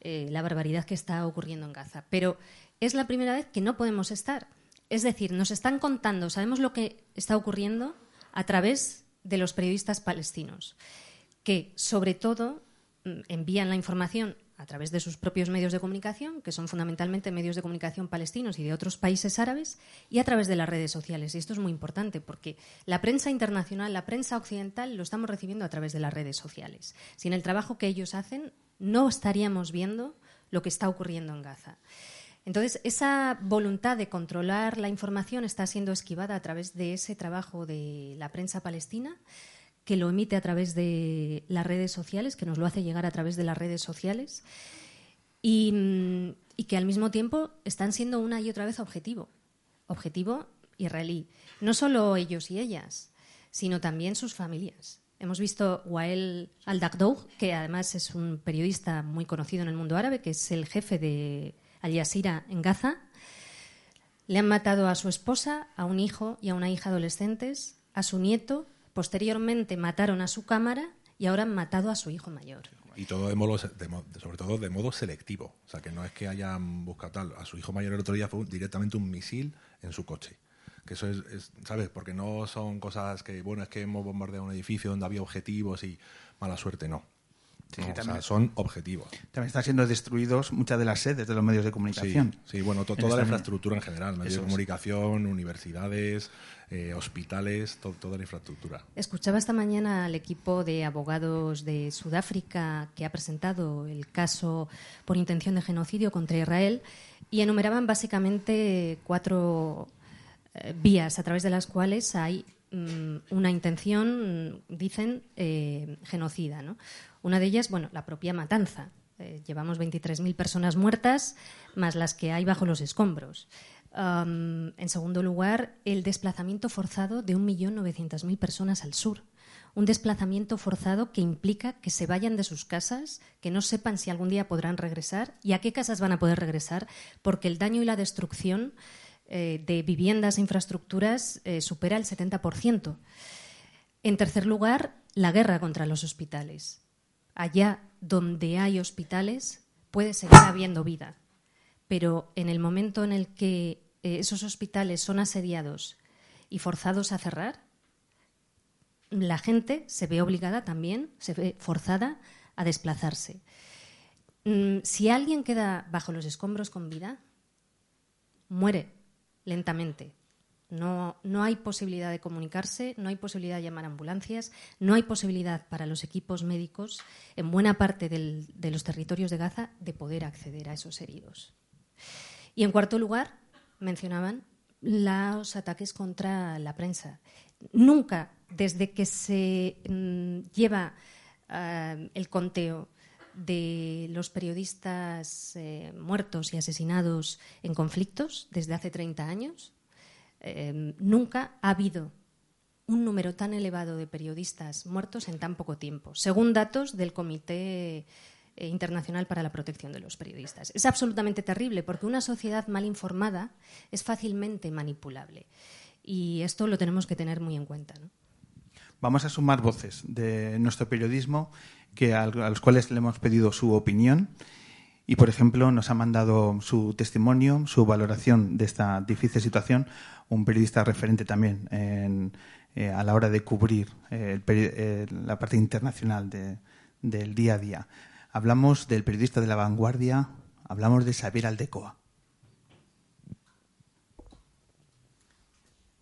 eh, la barbaridad que está ocurriendo en Gaza. Pero es la primera vez que no podemos estar. Es decir, nos están contando, sabemos lo que está ocurriendo a través de los periodistas palestinos, que sobre todo mm, envían la información a través de sus propios medios de comunicación, que son fundamentalmente medios de comunicación palestinos y de otros países árabes, y a través de las redes sociales. Y esto es muy importante porque la prensa internacional, la prensa occidental, lo estamos recibiendo a través de las redes sociales. Sin el trabajo que ellos hacen, no estaríamos viendo lo que está ocurriendo en Gaza. Entonces, esa voluntad de controlar la información está siendo esquivada a través de ese trabajo de la prensa palestina que lo emite a través de las redes sociales, que nos lo hace llegar a través de las redes sociales, y, que al mismo tiempo están siendo una y otra vez objetivo, objetivo israelí. No solo ellos y ellas, sino también sus familias. Hemos visto Wael al que además es un periodista muy conocido en el mundo árabe, que es el jefe de Al Jazeera en Gaza. Le han matado a su esposa, a un hijo y a una hija adolescentes, a su nieto Posteriormente mataron a su cámara y ahora han matado a su hijo mayor. Y todo de modo, sobre todo de modo selectivo. O sea, que no es que hayan buscado tal. A su hijo mayor el otro día fue directamente un misil en su coche. Que eso es, ¿sabes? Porque no son cosas que, bueno, es que hemos bombardeado un edificio donde había objetivos y mala suerte, no. Son objetivos. También están siendo destruidos muchas de las sedes de los medios de comunicación. Sí, bueno, toda la infraestructura en general, medios de comunicación, universidades, eh, hospitales, toda la infraestructura. Escuchaba esta mañana al equipo de abogados de Sudáfrica que ha presentado el caso por intención de genocidio contra Israel y enumeraban básicamente cuatro eh, vías a través de las cuales hay una intención, dicen, eh, genocida. Una de ellas, bueno, la propia matanza. llevamos 23.000 personas muertas, más las que hay bajo los escombros en segundo lugar, el desplazamiento forzado de 1.900.000 personas al sur. Un desplazamiento forzado que implica que se vayan de sus casas, que no sepan si algún día podrán regresar y a qué casas van a poder regresar, porque el daño y la destrucción eh, de viviendas e infraestructuras eh, supera el 70%. En tercer lugar, la guerra contra los hospitales. Allá donde hay hospitales puede seguir habiendo vida, pero en el momento en el que eh, esos hospitales son asediados y forzados a cerrar, la gente se ve obligada también, se ve forzada a desplazarse. Mm, si alguien queda bajo los escombros con vida, muere lentamente. No, no, hay posibilidad de comunicarse, no hay posibilidad de llamar ambulancias, no hay posibilidad para los equipos médicos en buena parte de los territorios de Gaza de poder acceder a esos heridos. Y en cuarto lugar, mencionaban los ataques contra la prensa. Nunca, desde que se mm, lleva eh, el conteo de los periodistas eh, muertos y asesinados en conflictos desde hace 30 años, eh, nunca ha habido un número tan elevado de periodistas muertos en tan poco tiempo, según datos del Comité eh, internacional para la Protección de los Periodistas. Es absolutamente terrible porque una sociedad mal informada es fácilmente manipulable y esto lo tenemos que tener muy en cuenta. Vamos a sumar voces de nuestro periodismo que a los cuales le hemos pedido su opinión y, por ejemplo, nos ha mandado su testimonio, su valoración de esta difícil situación, un periodista referente también eh, a la hora de cubrir eh, la parte internacional del día a día. Hablamos del periodista de la vanguardia, hablamos de Xavier Aldecoa.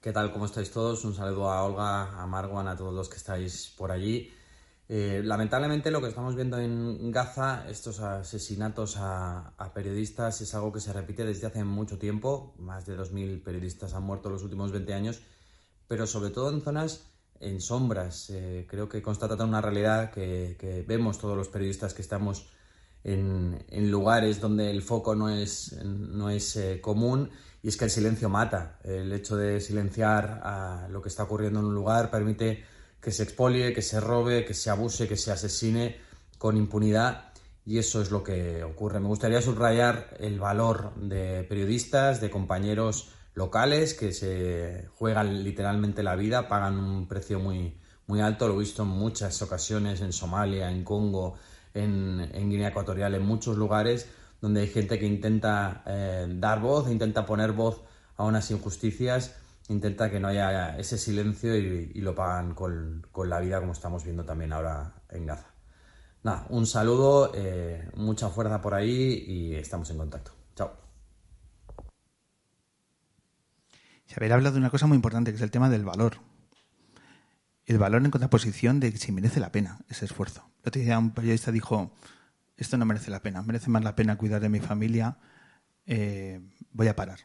¿Qué tal? ¿Cómo estáis todos? Un saludo a Olga, a Marwan, a todos los que estáis por allí. Eh, lamentablemente lo que estamos viendo en Gaza, estos asesinatos a, periodistas, es algo que se repite desde hace mucho tiempo. Más de 2.000 periodistas han muerto en los últimos 20 años, pero sobre todo en zonas en sombras. Eh, creo que constata una realidad que, vemos todos los periodistas que estamos en, lugares donde el foco no es, no es eh, común y es que el silencio mata. El hecho de silenciar lo que está ocurriendo en un lugar permite que se expolie, que se robe, que se abuse, que se asesine con impunidad y eso es lo que ocurre. Me gustaría subrayar el valor de periodistas, de compañeros locales que se juegan literalmente la vida, pagan un precio muy, muy alto, lo he visto en muchas ocasiones en Somalia, en Congo, en, Guinea Ecuatorial, en muchos lugares donde hay gente que intenta eh, dar voz, intenta poner voz a unas injusticias, intenta que no haya ese silencio y, lo pagan con, la vida como estamos viendo también ahora en Gaza. Nada, un saludo, eh, mucha fuerza por ahí y estamos en contacto. Chao. Se habla de una cosa muy importante, que es el tema del valor. El valor en contraposición de si merece la pena ese esfuerzo. El otro día un periodista dijo, esto no merece la pena, merece más la pena cuidar de mi familia, eh, voy a parar,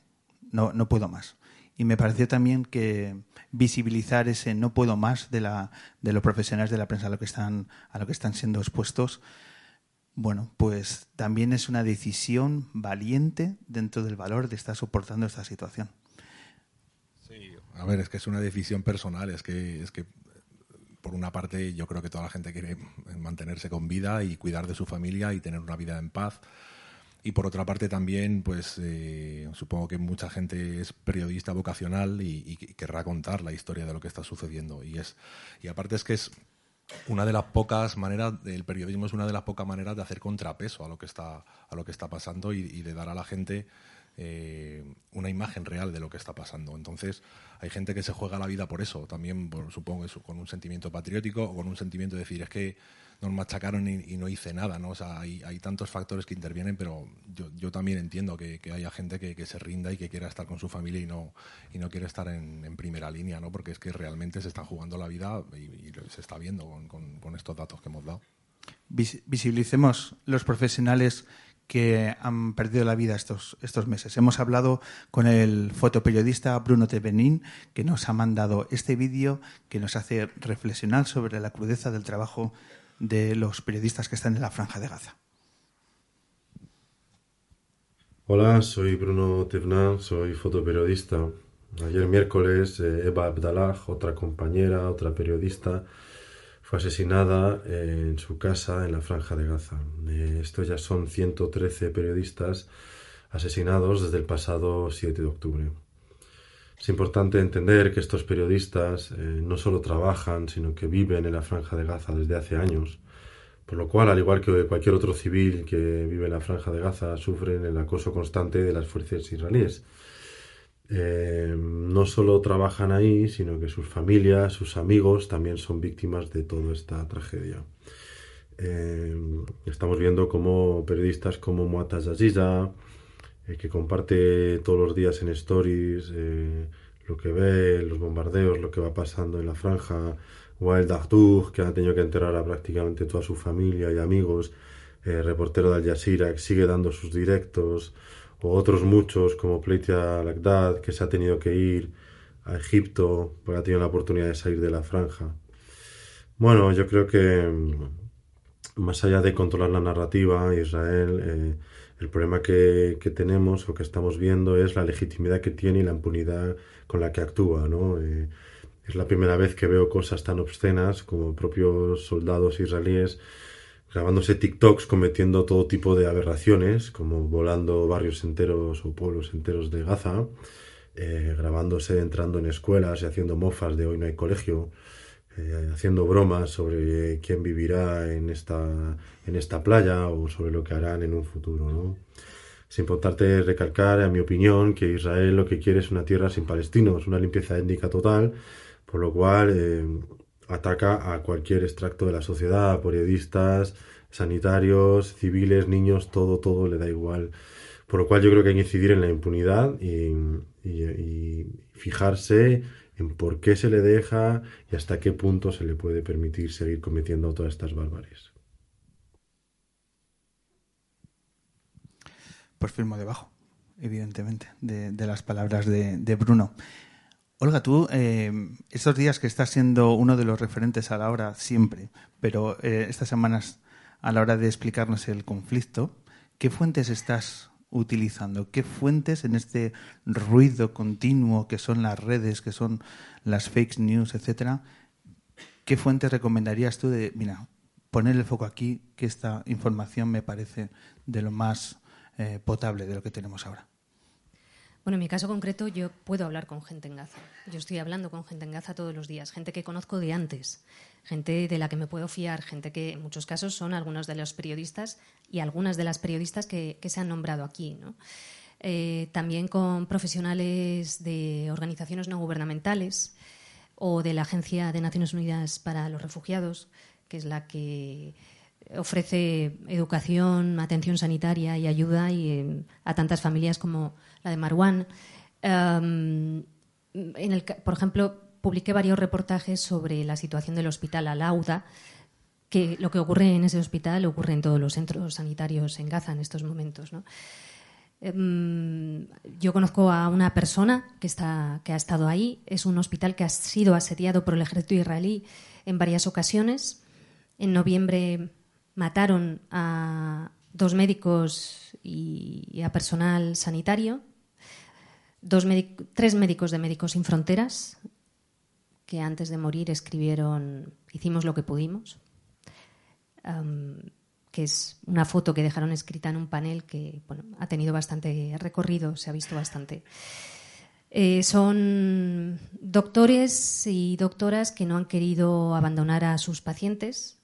no, no puedo más. Y me pareció también que visibilizar ese no puedo más de, la, de los profesionales de la prensa a lo que están, a lo que están siendo expuestos, bueno, pues también es una decisión valiente dentro del valor de estar soportando esta situación. A ver, es que es una decisión personal, es que, es que por una parte yo creo que toda la gente quiere mantenerse con vida y cuidar de su familia y tener una vida en paz. Y por otra parte también, pues eh, supongo que mucha gente es periodista vocacional y, querrá contar la historia de lo que está sucediendo. Y es y aparte es que es una de las pocas maneras, el periodismo es una de las pocas maneras de hacer contrapeso a lo que está a lo que está pasando y de dar a la gente eh, una imagen real de lo que está pasando. Entonces, hay gente que se juega la vida por eso, también supongo eso, con un sentimiento patriótico o con un sentimiento de decir, es que nos machacaron y, no hice nada, ¿no? O sea, hay, tantos factores que intervienen, pero yo, también entiendo que, haya gente que, se rinda y que quiera estar con su familia y no, y no quiere estar en, primera línea, ¿no? Porque es que realmente se está jugando la vida y, se está viendo con, estos datos que hemos dado. Visibilicemos los profesionales que han perdido la vida estos, estos meses. Hemos hablado con el fotoperiodista Bruno Tevenin, que nos ha mandado este vídeo que nos hace reflexionar sobre la crudeza del trabajo de los periodistas que están en la franja de Gaza. Hola, soy Bruno Tevenin, soy fotoperiodista. Ayer miércoles eh, Eva Abdallah, otra compañera, otra periodista, fue asesinada eh, en su casa en la franja de Gaza. Eh, estos ya son 113 periodistas asesinados desde el pasado 7 de octubre. Es importante entender que estos periodistas eh, no solo trabajan, sino que viven en la franja de Gaza desde hace años, por lo cual, al igual que cualquier otro civil que vive en la franja de Gaza, sufren el acoso constante de las fuerzas israelíes. Eh, no solo trabajan ahí, sino que sus familias, sus amigos también son víctimas de toda esta tragedia. Eh, estamos viendo como periodistas como Muata Aziza, eh, que comparte todos los días en stories lo que ve, los bombardeos, lo que va pasando en la franja, Dagdug, que ha tenido que enterrar a prácticamente toda su familia y amigos, reportero de Al Jazeera, que sigue dando sus directos, o otros muchos como Pleitia Lagdad, que se ha tenido que ir a Egipto porque ha tenido la oportunidad de salir de la franja. Bueno, yo creo que mm, más allá de controlar la narrativa, Israel, eh, el problema que, tenemos o que estamos viendo es la legitimidad que tiene y la impunidad con la que actúa. ¿no? Eh, es la primera vez que veo cosas tan obscenas como propios soldados israelíes grabándose TikToks cometiendo todo tipo de aberraciones, como volando barrios enteros o pueblos enteros de Gaza, eh, grabándose entrando en escuelas y haciendo mofas de hoy no hay colegio, eh, haciendo bromas sobre quién vivirá en esta, en esta playa o sobre lo que harán en un futuro. ¿no? Es importante recalcar, en mi opinión, que Israel lo que quiere es una tierra sin palestinos, una limpieza étnica total, por lo cual eh, ataca a cualquier extracto de la sociedad, periodistas, sanitarios, civiles, niños, todo, todo le da igual. Por lo cual yo creo que hay que incidir en la impunidad y, fijarse en por qué se le deja y hasta qué punto se le puede permitir seguir cometiendo todas estas barbaries. Pues firmo debajo, evidentemente, de, las palabras de, Bruno. Olga, tú eh, estos días que estás siendo uno de los referentes a la hora siempre, pero eh, estas semanas a la hora de explicarnos el conflicto, ¿qué fuentes estás utilizando? ¿Qué fuentes en este ruido continuo que son las redes, que son las fake news, etcétera? ¿Qué fuentes recomendarías tú de, mira, poner el foco aquí, que esta información me parece de lo más eh, potable de lo que tenemos ahora? Bueno, en mi caso concreto yo puedo hablar con gente en Gaza. Yo estoy hablando con gente en Gaza todos los días, gente que conozco de antes, gente de la que me puedo fiar, gente que en muchos casos son algunos de los periodistas y algunas de las periodistas que, se han nombrado aquí. Eh, también con profesionales de organizaciones no gubernamentales o de la Agencia de Naciones Unidas para los Refugiados, que es la que ofrece educación, atención sanitaria y ayuda eh, a tantas familias como la de Marwan. Em, por ejemplo, publiqué varios reportajes sobre la situación del hospital Al-Auda, que lo que ocurre en ese hospital ocurre en todos los centros sanitarios en Gaza en estos momentos. Em, yo conozco a una persona que, está, que ha estado ahí. Es un hospital que ha sido asediado por el ejército israelí en varias ocasiones. En noviembre mataron a dos médicos y a personal sanitario tres médicos de Médicos Sin Fronteras que antes de morir escribieron Hicimos lo que pudimos, que es una foto que dejaron escrita en un panel que ha tenido bastante recorrido, se ha visto bastante. Eh, son doctores y doctoras que no han querido abandonar a sus pacientes,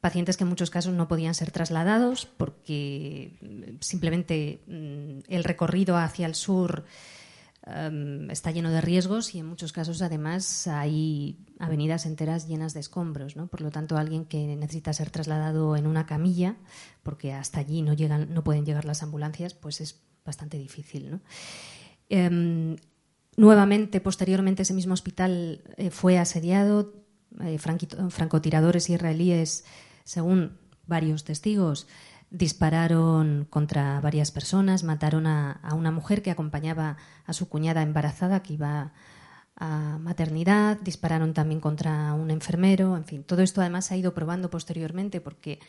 pacientes que en muchos casos no podían ser trasladados porque simplemente mm, el recorrido hacia el sur Em, está lleno de riesgos y en muchos casos además hay avenidas enteras llenas de escombros. Por lo tanto, alguien que necesita ser trasladado en una camilla, porque hasta allí no, llegan, no pueden llegar las ambulancias, pues es bastante difícil. Em, nuevamente, posteriormente, ese mismo hospital eh, fue asediado. Eh, francotiradores israelíes, según varios testigos, dispararon contra varias personas, mataron a, una mujer que acompañaba a su cuñada embarazada que iba a maternidad, dispararon también contra un enfermero, en fin, todo esto además se ha ido probando posteriormente porque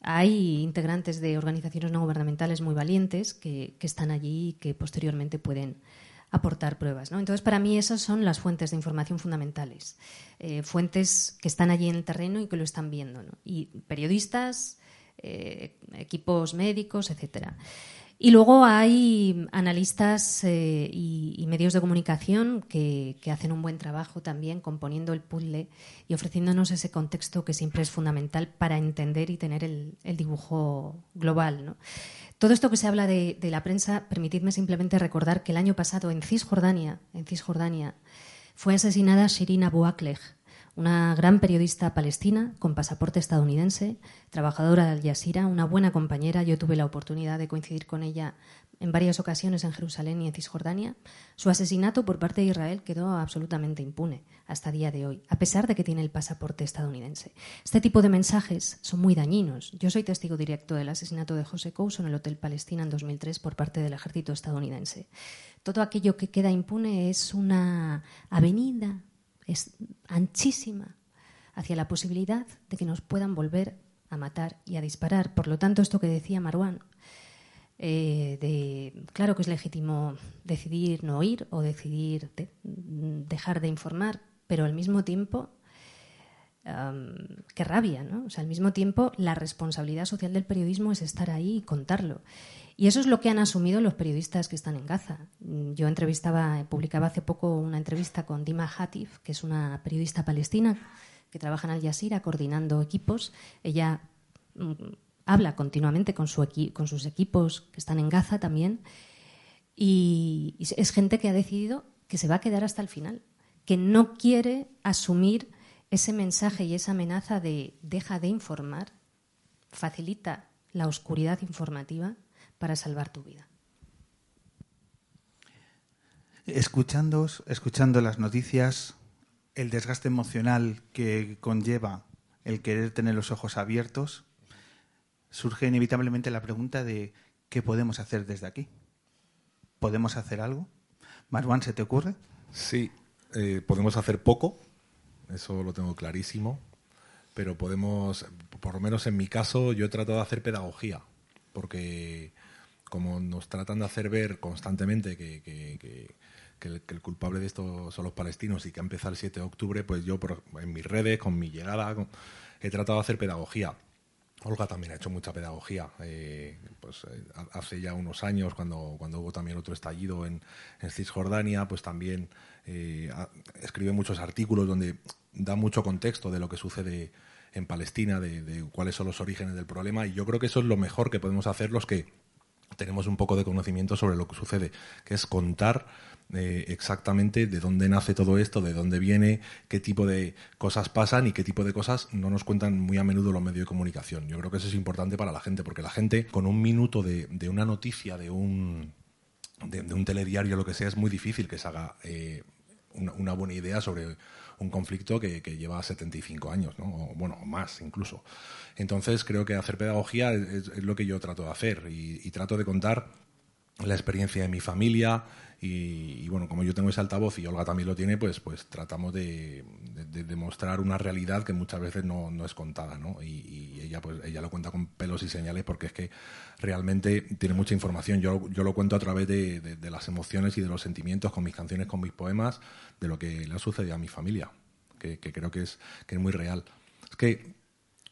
hay integrantes de organizaciones no gubernamentales muy valientes que, están allí y que posteriormente pueden aportar pruebas. ¿no? Entonces, para mí esas son las fuentes de información fundamentales, eh, fuentes que están allí en el terreno y que lo están viendo. Y periodistas, eh, equipos médicos, etcétera. Y luego hay analistas eh, y, medios de comunicación que, hacen un buen trabajo también componiendo el puzzle y ofreciéndonos ese contexto que siempre es fundamental para entender y tener el, dibujo global. Todo esto que se habla de, la prensa, permitidme simplemente recordar que el año pasado en Cisjordania, en Cisjordania fue asesinada Shirin Abu Akleh, una gran periodista palestina con pasaporte estadounidense, trabajadora de Al Jazeera, una buena compañera. Yo tuve la oportunidad de coincidir con ella en varias ocasiones en Jerusalén y en Cisjordania. Su asesinato por parte de Israel quedó absolutamente impune hasta día de hoy, a pesar de que tiene el pasaporte estadounidense. Este tipo de mensajes son muy dañinos. Yo soy testigo directo del asesinato de José Couso en el Hotel Palestina en 2003 por parte del ejército estadounidense. Todo aquello que queda impune es una avenida es anchísima hacia la posibilidad de que nos puedan volver a matar y a disparar. Por lo tanto, esto que decía Marwan, eh, de, claro que es legítimo decidir no ir o decidir dejar de informar, pero al mismo tiempo, qué rabia, ¿no? O sea, al mismo tiempo, la responsabilidad social del periodismo es estar ahí y contarlo. Y eso es lo que han asumido los periodistas que están en Gaza. Yo entrevistaba, publicaba hace poco una entrevista con Dima Hatif, que es una periodista palestina que trabaja en Al Jazeera coordinando equipos. Ella mm, habla continuamente con, su con sus equipos que están en Gaza también. Y es gente que ha decidido que se va a quedar hasta el final, que no quiere asumir ese mensaje y esa amenaza de deja de informar, facilita la oscuridad informativa para salvar tu vida. Escuchando, escuchando las noticias, el desgaste emocional que conlleva el querer tener los ojos abiertos, surge inevitablemente la pregunta de ¿qué podemos hacer desde aquí? ¿Podemos hacer algo? Marwan, ¿se te ocurre? Sí, eh, podemos hacer poco, eso lo tengo clarísimo, pero podemos, por lo menos en mi caso, yo he tratado de hacer pedagogía, porque como nos tratan de hacer ver constantemente que, el, culpable de esto son los palestinos y que ha empezado el 7 de octubre, pues yo en mis redes, con mi llegada, he tratado de hacer pedagogía. Olga también ha hecho mucha pedagogía. Eh, pues eh, hace ya unos años, cuando, cuando hubo también otro estallido en, Cisjordania, pues también eh, escribe muchos artículos donde da mucho contexto de lo que sucede en Palestina, de, cuáles son los orígenes del problema. Y yo creo que eso es lo mejor que podemos hacer los que tenemos un poco de conocimiento sobre lo que sucede, que es contar eh, exactamente de dónde nace todo esto, de dónde viene, qué tipo de cosas pasan y qué tipo de cosas no nos cuentan muy a menudo los medios de comunicación. Yo creo que eso es importante para la gente, porque la gente con un minuto de, una noticia, de un, de, un telediario, lo que sea, es muy difícil que se haga eh, una, buena idea sobre un conflicto que, lleva 75 años, ¿no? o bueno, más incluso. Entonces creo que hacer pedagogía es, lo que yo trato de hacer y trato de contar la experiencia de mi familia, y, bueno, como yo tengo ese altavoz y Olga también lo tiene, pues, pues tratamos de, demostrar una realidad que muchas veces no, no es contada, ¿no? Y, ella, pues, ella lo cuenta con pelos y señales porque es que realmente tiene mucha información. Yo, yo lo cuento a través de, las emociones y de los sentimientos, con mis canciones, con mis poemas, de lo que le ha sucedido a mi familia, que, que creo que es, que es muy real. Es que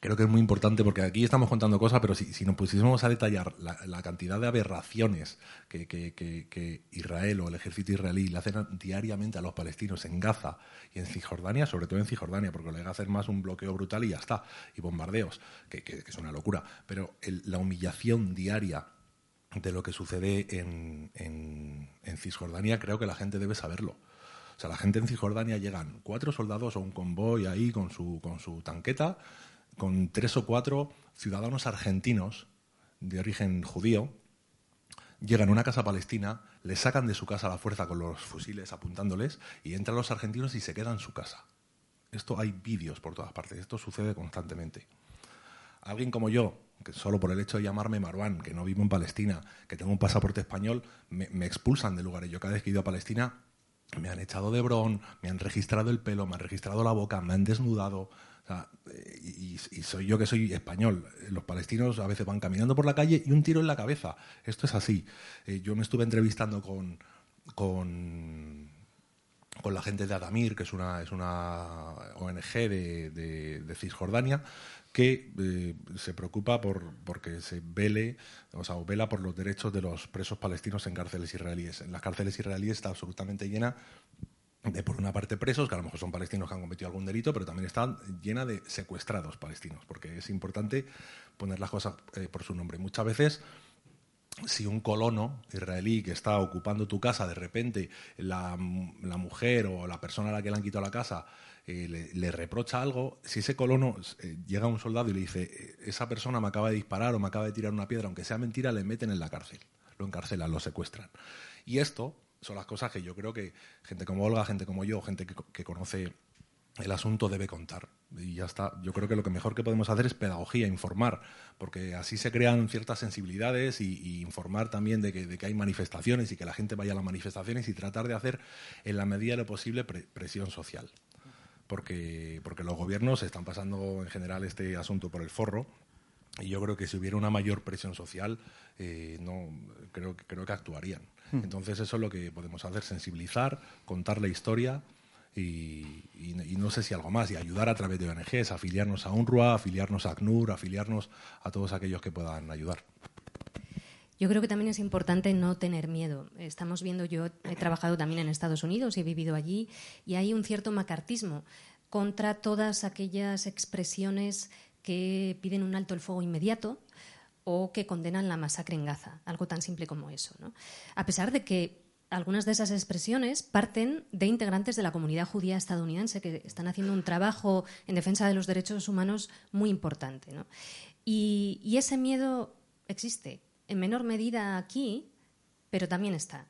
creo que es muy importante porque aquí estamos contando cosas, pero si, nos pusiésemos a detallar la, cantidad de aberraciones que, Israel o el ejército israelí le hacen diariamente a los palestinos en Gaza y en Cisjordania, sobre todo en Cisjordania, porque le hacer más un bloqueo brutal y ya está, y bombardeos, que, es una locura. Pero la humillación diaria de lo que sucede en, en Cisjordania, creo que la gente debe saberlo. O sea, la gente en Cisjordania llegan cuatro soldados o un convoy ahí con su, con su tanqueta con tres o cuatro ciudadanos argentinos de origen judío, llegan a una casa palestina, le sacan de su casa a la fuerza con los fusiles apuntándoles y entran los argentinos y se quedan en su casa. Esto hay vídeos por todas partes, esto sucede constantemente. Alguien como yo, que solo por el hecho de llamarme Marwan, que no vivo en Palestina, que tengo un pasaporte español, me, me expulsan de lugares. Yo cada vez que he ido a Palestina me han echado de bron, me han registrado el pelo, me han registrado la boca, me han desnudado, y, soy yo que soy español. Los palestinos a veces van caminando por la calle y un tiro en la cabeza. Esto es así. Eh, yo me estuve entrevistando con, con, con, la gente de Adamir, que es una, es una ONG de, Cisjordania, que eh, se preocupa por porque se vele, o sea, vela por los derechos de los presos palestinos en cárceles israelíes. En las cárceles israelíes está absolutamente llena de por una parte presos, que a lo mejor son palestinos que han cometido algún delito, pero también está llena de secuestrados palestinos, porque es importante poner las cosas eh, por su nombre. Muchas veces, si un colono israelí que está ocupando tu casa, de repente la, mujer o la persona a la que le han quitado la casa eh, le, reprocha algo, si ese colono eh, llega a un soldado y le dice, esa persona me acaba de disparar o me acaba de tirar una piedra, aunque sea mentira, le meten en la cárcel, lo encarcelan, lo secuestran. Y esto son las cosas que yo creo que gente como Olga, gente como yo, gente que, conoce el asunto debe contar. Y ya está. Yo creo que lo que mejor que podemos hacer es pedagogía, informar, porque así se crean ciertas sensibilidades y, informar también de que, hay manifestaciones y que la gente vaya a las manifestaciones y tratar de hacer en la medida de lo posible presión social. Porque, porque los gobiernos están pasando en general este asunto por el forro y yo creo que si hubiera una mayor presión social, eh, no creo, creo que actuarían. Hmm. Entonces eso es lo que podemos hacer, sensibilizar, contar la historia y, no sé si algo más, y ayudar a través de ONGs, afiliarnos a UNRWA, afiliarnos a ACNUR, afiliarnos a todos aquellos que puedan ayudar. Yo creo que también es importante no tener miedo. Estamos viendo, yo he trabajado también en Estados Unidos y he vivido allí, y hay un cierto macartismo contra todas aquellas expresiones que piden un alto el fuego inmediato, o que condenan la masacre en Gaza, algo tan simple como eso. A pesar de que algunas de esas expresiones parten de integrantes de la comunidad judía estadounidense que están haciendo un trabajo en defensa de los derechos humanos muy importante. Y, ese miedo existe, en menor medida aquí, pero también está,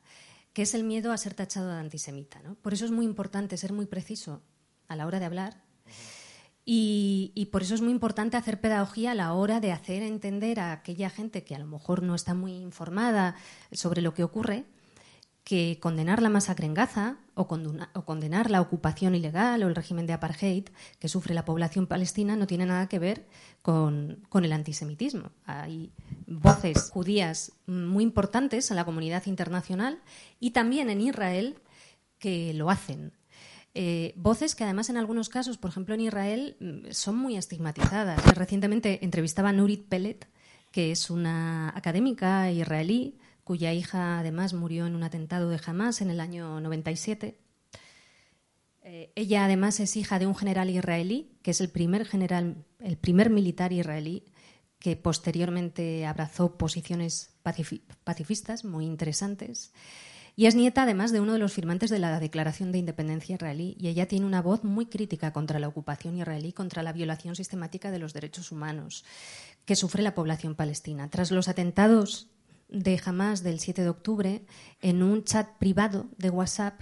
que es el miedo a ser tachado de antisemita. Por eso es muy importante ser muy preciso a la hora de hablar. Y, por eso es muy importante hacer pedagogía a la hora de hacer entender a aquella gente que a lo mejor no está muy informada sobre lo que ocurre, que condenar la masacre en Gaza o, condenar la ocupación ilegal o el régimen de apartheid que sufre la población palestina no tiene nada que ver con, con el antisemitismo. Hay voces judías muy importantes en la comunidad internacional y también en Israel que lo hacen. Eh, voces que además en algunos casos, por ejemplo en Israel, mm, son muy estigmatizadas. Recientemente entrevistaba a Nurit Pellet, que es una académica israelí cuya hija además murió en un atentado de Hamas en el año 97. Eh, ella además es hija de un general israelí, que es el primer general, el primer militar israelí que posteriormente abrazó posiciones pacifistas muy interesantes. Y es nieta además de uno de los firmantes de la Declaración de Independencia israelí y ella tiene una voz muy crítica contra la ocupación israelí, contra la violación sistemática de los derechos humanos que sufre la población palestina. Tras los atentados de Hamas del 7 de octubre, en un chat privado de WhatsApp,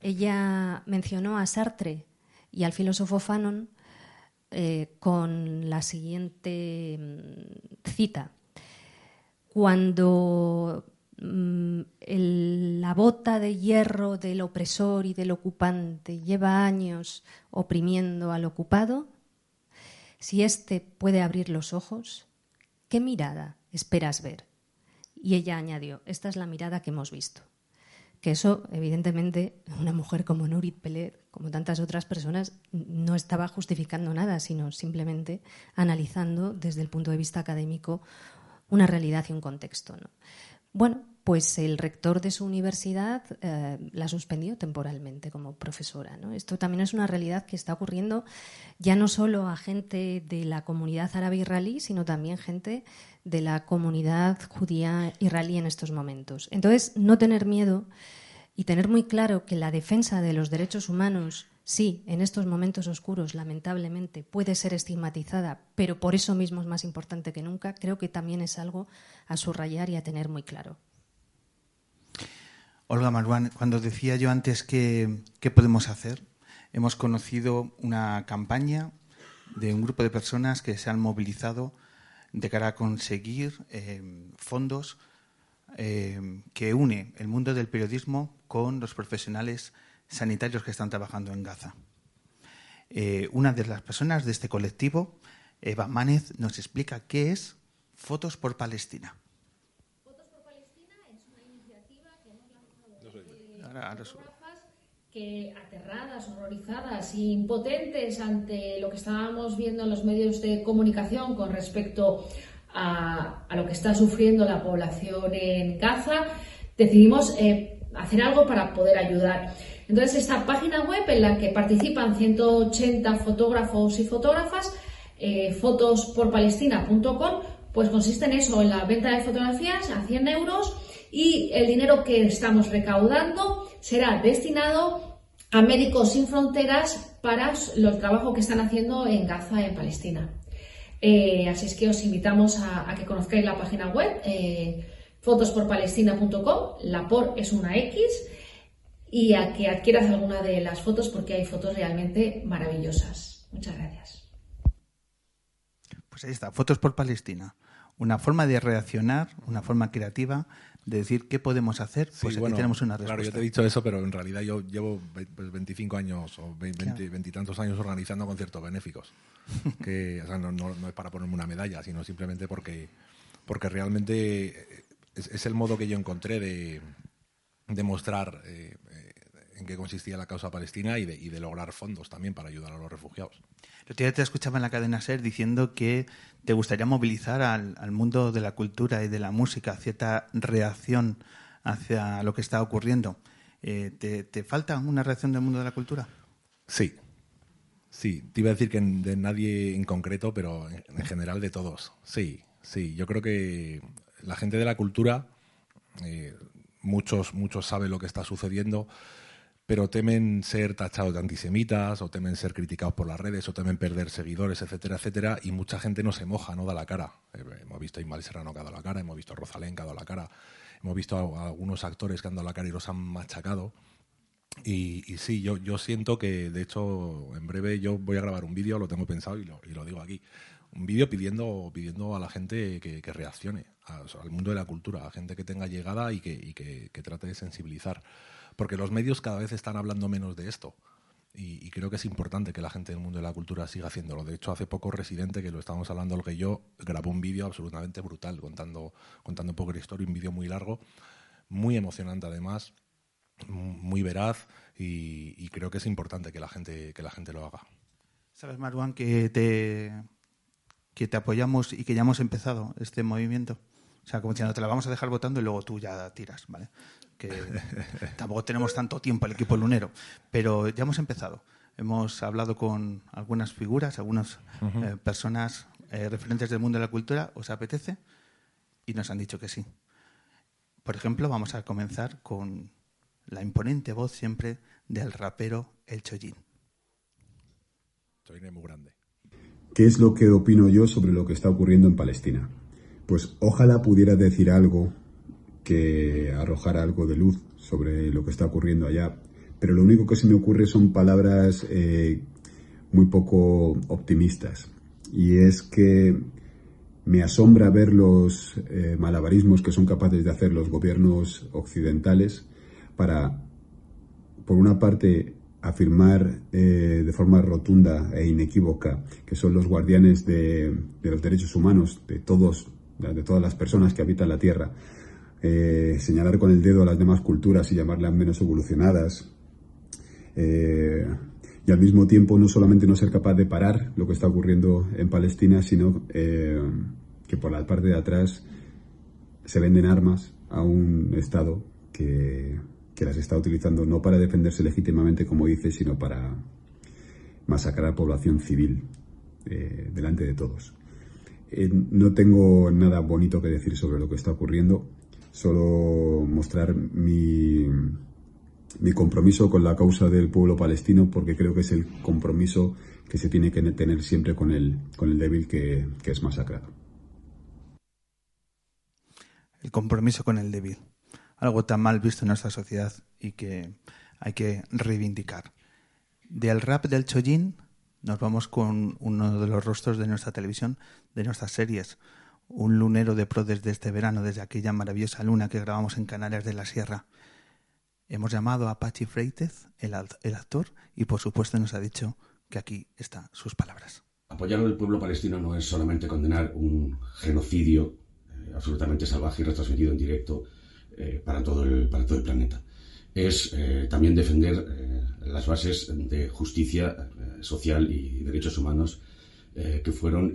ella mencionó a Sartre y al filósofo Fanon eh, con la siguiente mm, cita. Cuando mm, la bota de hierro del opresor y del ocupante lleva años oprimiendo al ocupado, si éste puede abrir los ojos, ¿qué mirada esperas ver? Y ella añadió, esta es la mirada que hemos visto. Que eso, evidentemente, una mujer como Nurit Pelet, como tantas otras personas, no estaba justificando nada, sino simplemente analizando desde el punto de vista académico una realidad y un contexto. Bueno, pues el rector de su universidad eh, la suspendió temporalmente como profesora. Esto también es una realidad que está ocurriendo ya no solo a gente de la comunidad árabe israelí, sino también gente de la comunidad judía israelí en estos momentos. Entonces, no tener miedo y tener muy claro que la defensa de los derechos humanos, sí, en estos momentos oscuros, lamentablemente, puede ser estigmatizada, pero por eso mismo es más importante que nunca, creo que también es algo a subrayar y a tener muy claro. Olga Marwan, cuando decía yo antes que qué podemos hacer, hemos conocido una campaña de un grupo de personas que se han movilizado de cara a conseguir eh, fondos eh, que une el mundo del periodismo con los profesionales sanitarios que están trabajando en Gaza. Eh, una de las personas de este colectivo, Eva Mánez, nos explica qué es Fotos por Palestina. que aterradas, horrorizadas e impotentes ante lo que estábamos viendo en los medios de comunicación con respecto a, lo que está sufriendo la población en Gaza, decidimos eh, hacer algo para poder ayudar. Entonces, esta página web en la que participan 180 fotógrafos y fotógrafas, eh, fotosporpalestina.com, pues consiste en eso, en la venta de fotografías a 100 euros y el dinero que estamos recaudando será destinado a Médicos Sin Fronteras para el trabajo que están haciendo en Gaza, en Palestina. Eh, así es que os invitamos a, que conozcáis la página web eh, fotosporpalestina.com, la por es una X, y a que adquieras alguna de las fotos porque hay fotos realmente maravillosas. Muchas gracias. Pues ahí está, Fotos por Palestina. Una forma de reaccionar, una forma creativa de decir qué podemos hacer, pues aquí tenemos una respuesta. Claro, yo te he dicho eso, pero en realidad yo llevo 25 pues, años o 20, tantos años organizando conciertos benéficos. que no, es para ponerme una medalla, sino simplemente porque, porque realmente es, el modo que yo encontré de, demostrar eh, eh, en qué consistía la causa palestina y de, y de lograr fondos también para ayudar a los refugiados. Día te escuchaba en la cadena SER diciendo que te gustaría movilizar al, mundo de la cultura y de la música, cierta reacción hacia lo que está ocurriendo. Eh, ¿te, falta una reacción del mundo de la cultura? Sí, sí. Te iba a decir que de nadie en concreto, pero en, general de todos. Sí, sí. Yo creo que la gente de la cultura, eh, muchos, muchos saben lo que está sucediendo pero temen ser tachados de antisemitas o temen ser criticados por las redes o temen perder seguidores, etcétera, etcétera, y mucha gente no se moja, no da la cara. Eh, hemos visto a Ismael Serrano que ha dado la cara, hemos visto a Rosalén que ha dado la cara, hemos visto a, algunos actores que han dado la cara y los han machacado. Y, sí, yo, yo siento que, de hecho, en breve yo voy a grabar un vídeo, lo tengo pensado y lo, y lo digo aquí. Un vídeo pidiendo, pidiendo a la gente que, reaccione al mundo de la cultura, a gente que tenga llegada y que, y que, que trate de sensibilizar porque los medios cada vez están hablando menos de esto. Y, creo que es importante que la gente del mundo de la cultura siga haciéndolo. De hecho, hace poco Residente, que lo estábamos hablando, lo que yo grabó un vídeo absolutamente brutal, contando, contando un poco la historia, un vídeo muy largo, muy emocionante además, muy veraz y, creo que es importante que la gente, que la gente lo haga. Sabes, Marwan, que te, que te apoyamos y que ya hemos empezado este movimiento. O sea, como diciendo, te la vamos a dejar votando y luego tú ya tiras, ¿vale? Que tampoco tenemos tanto tiempo el equipo lunero, pero ya hemos empezado. Hemos hablado con algunas figuras, algunas eh, personas eh, referentes del mundo de la cultura. ¿Os apetece? Y nos han dicho que sí. Por ejemplo, vamos a comenzar con la imponente voz siempre del rapero El Chollín. Chollín es muy grande. ¿Qué es lo que opino yo sobre lo que está ocurriendo en Palestina? Pues ojalá pudiera decir algo que arrojara algo de luz sobre lo que está ocurriendo allá, pero lo único que se me ocurre son palabras eh, muy poco optimistas. Y es que me asombra ver los eh, malabarismos que son capaces de hacer los gobiernos occidentales para, por una parte, afirmar eh, de forma rotunda e inequívoca que son los guardianes de, de los derechos humanos de todos de todas las personas que habitan la Tierra, eh, señalar con el dedo a las demás culturas y llamarlas menos evolucionadas, eh, y al mismo tiempo no solamente no ser capaz de parar lo que está ocurriendo en Palestina, sino eh, que por la parte de atrás se venden armas a un Estado que, las está utilizando no para defenderse legítimamente, como dice, sino para masacrar a población civil delante de todos. No tengo nada bonito que decir sobre lo que está ocurriendo, solo mostrar mi, mi compromiso con la causa del pueblo palestino porque creo que es el compromiso que se tiene que tener siempre con el, con el débil que, que es masacrado. El compromiso con el débil. Algo tan mal visto en nuestra sociedad y que hay que reivindicar. Del rap del Chollín nos vamos con uno de los rostros de nuestra televisión, de nuestras series, un lunero de pro desde este verano, desde aquella maravillosa luna que grabamos en Canarias de la Sierra. Hemos llamado a Pachi Freitez, el, el actor, y por supuesto nos ha dicho que aquí están sus palabras. Apoyar al pueblo palestino no es solamente condenar un genocidio eh, absolutamente salvaje y retransmitido en directo eh, para, todo el, para todo el planeta. Es eh, también defender las bases de justicia social y derechos humanos que fueron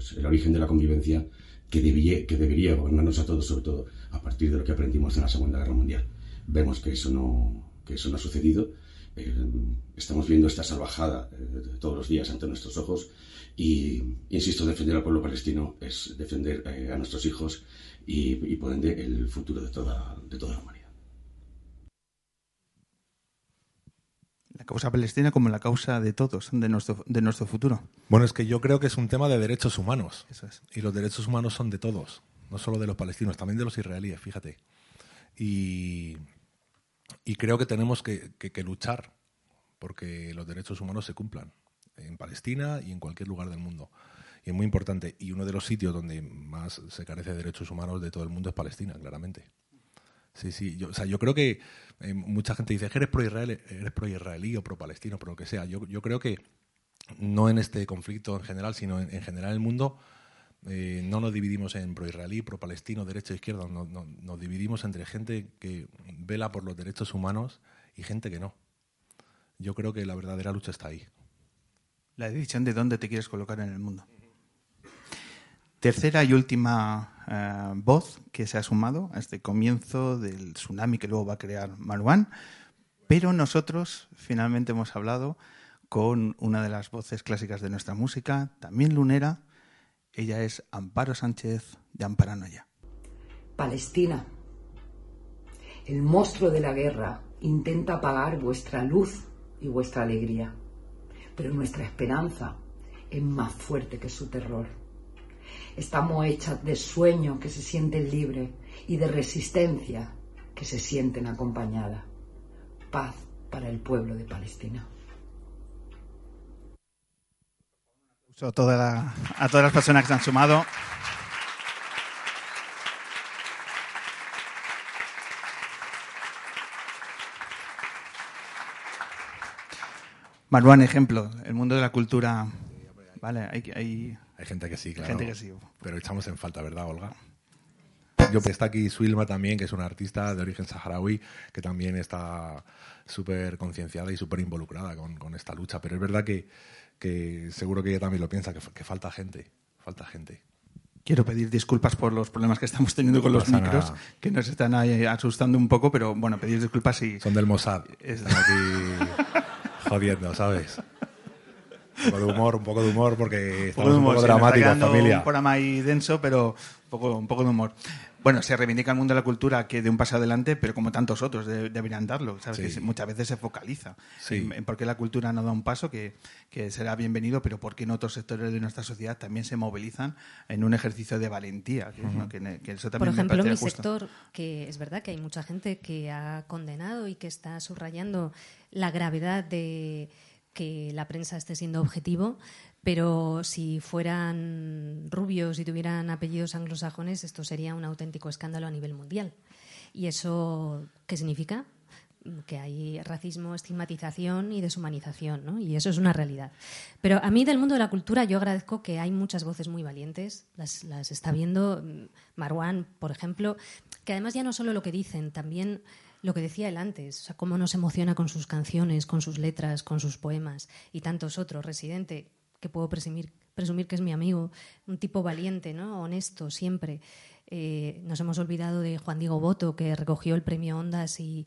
pues, el origen de la convivencia que, debía, que debería gobernarnos a todos, sobre todo a partir de lo que aprendimos en la Segunda Guerra Mundial. Vemos que eso no, que eso no ha sucedido. Eh, estamos viendo esta salvajada todos los días ante nuestros ojos y, insisto, defender al pueblo palestino es defender a nuestros hijos y, y, por ende, el futuro de toda, de toda la humanidad. La causa palestina como la causa de todos, de nuestro, de nuestro futuro. Bueno, es que yo creo que es un tema de derechos humanos. Eso es. Y los derechos humanos son de todos, no solo de los palestinos, también de los israelíes, fíjate. Y, y creo que tenemos que, que, luchar porque los derechos humanos se cumplan en Palestina y en cualquier lugar del mundo. Y es muy importante. Y uno de los sitios donde más se carece de derechos humanos de todo el mundo es Palestina, claramente. Sí, sí. Yo, o sea, yo creo que eh, mucha gente dice que eres pro-israelí eres pro o pro-palestino, pero lo que sea. Yo, yo, creo que no en este conflicto en general, sino en, general en el mundo, eh, no nos dividimos en pro-israelí, pro-palestino, derecha izquierda. No, nos dividimos entre gente que vela por los derechos humanos y gente que no. Yo creo que la verdadera lucha está ahí. La decisión de dónde te quieres colocar en el mundo. Tercera y última eh, voz que se ha sumado a este comienzo del tsunami que luego va a crear Marwan. Pero nosotros finalmente hemos hablado con una de las voces clásicas de nuestra música, también lunera. Ella es Amparo Sánchez de Amparanoya. Palestina. El monstruo de la guerra intenta apagar vuestra luz y vuestra alegría, pero nuestra esperanza es más fuerte que su terror. Estamos hechas de sueños que se sienten libres y de resistencia que se sienten acompañadas. Paz para el pueblo de Palestina. A, toda a todas las personas que se han sumado. Marwan, ejemplo, el mundo de la cultura. Vale, hay hay gente que sí, claro. Gente que sí. Pero echamos en falta, ¿verdad, Olga? yo está aquí Swilma también, que es una artista de origen saharaui, que también está súper concienciada y súper involucrada con, con, esta lucha. Pero es verdad que, que seguro que ella también lo piensa, que, que falta gente, falta gente. Quiero pedir disculpas por los problemas que estamos teniendo con los micros, que nos están ahí asustando un poco, pero bueno, pedir disculpas y... Son del Mossad. Están aquí jodiendo, ¿sabes? Un poco de humor, un poco de humor, porque estamos un poco, dramáticos, familia. Un programa ahí denso, pero un poco, un poco de humor. Bueno, se reivindica el mundo de la cultura que de un paso adelante, pero como tantos otros deberían darlo. ¿sabes? Que muchas veces se focaliza en, por qué la cultura no da un paso, que, que, será bienvenido, pero por qué en otros sectores de nuestra sociedad también se movilizan en un ejercicio de valentía. Que, eso también por ejemplo, en mi sector, que es verdad que hay mucha gente que ha condenado y que está subrayando la gravedad de que la prensa esté siendo objetivo, pero si fueran rubios y tuvieran apellidos anglosajones, esto sería un auténtico escándalo a nivel mundial. ¿Y eso qué significa? que hay racismo, estigmatización y deshumanización, ¿no? Y eso es una realidad. Pero a mí del mundo de la cultura yo agradezco que hay muchas voces muy valientes, las, las está viendo mm, Marwan, por ejemplo, que además ya no solo lo que dicen, también lo que decía él antes, o sea, cómo nos emociona con sus canciones, con sus letras, con sus poemas y tantos otros. Residente, que puedo presumir, presumir que es mi amigo, un tipo valiente, ¿no? honesto, siempre. Eh, nos hemos olvidado de Juan Diego Boto, que recogió el premio Ondas y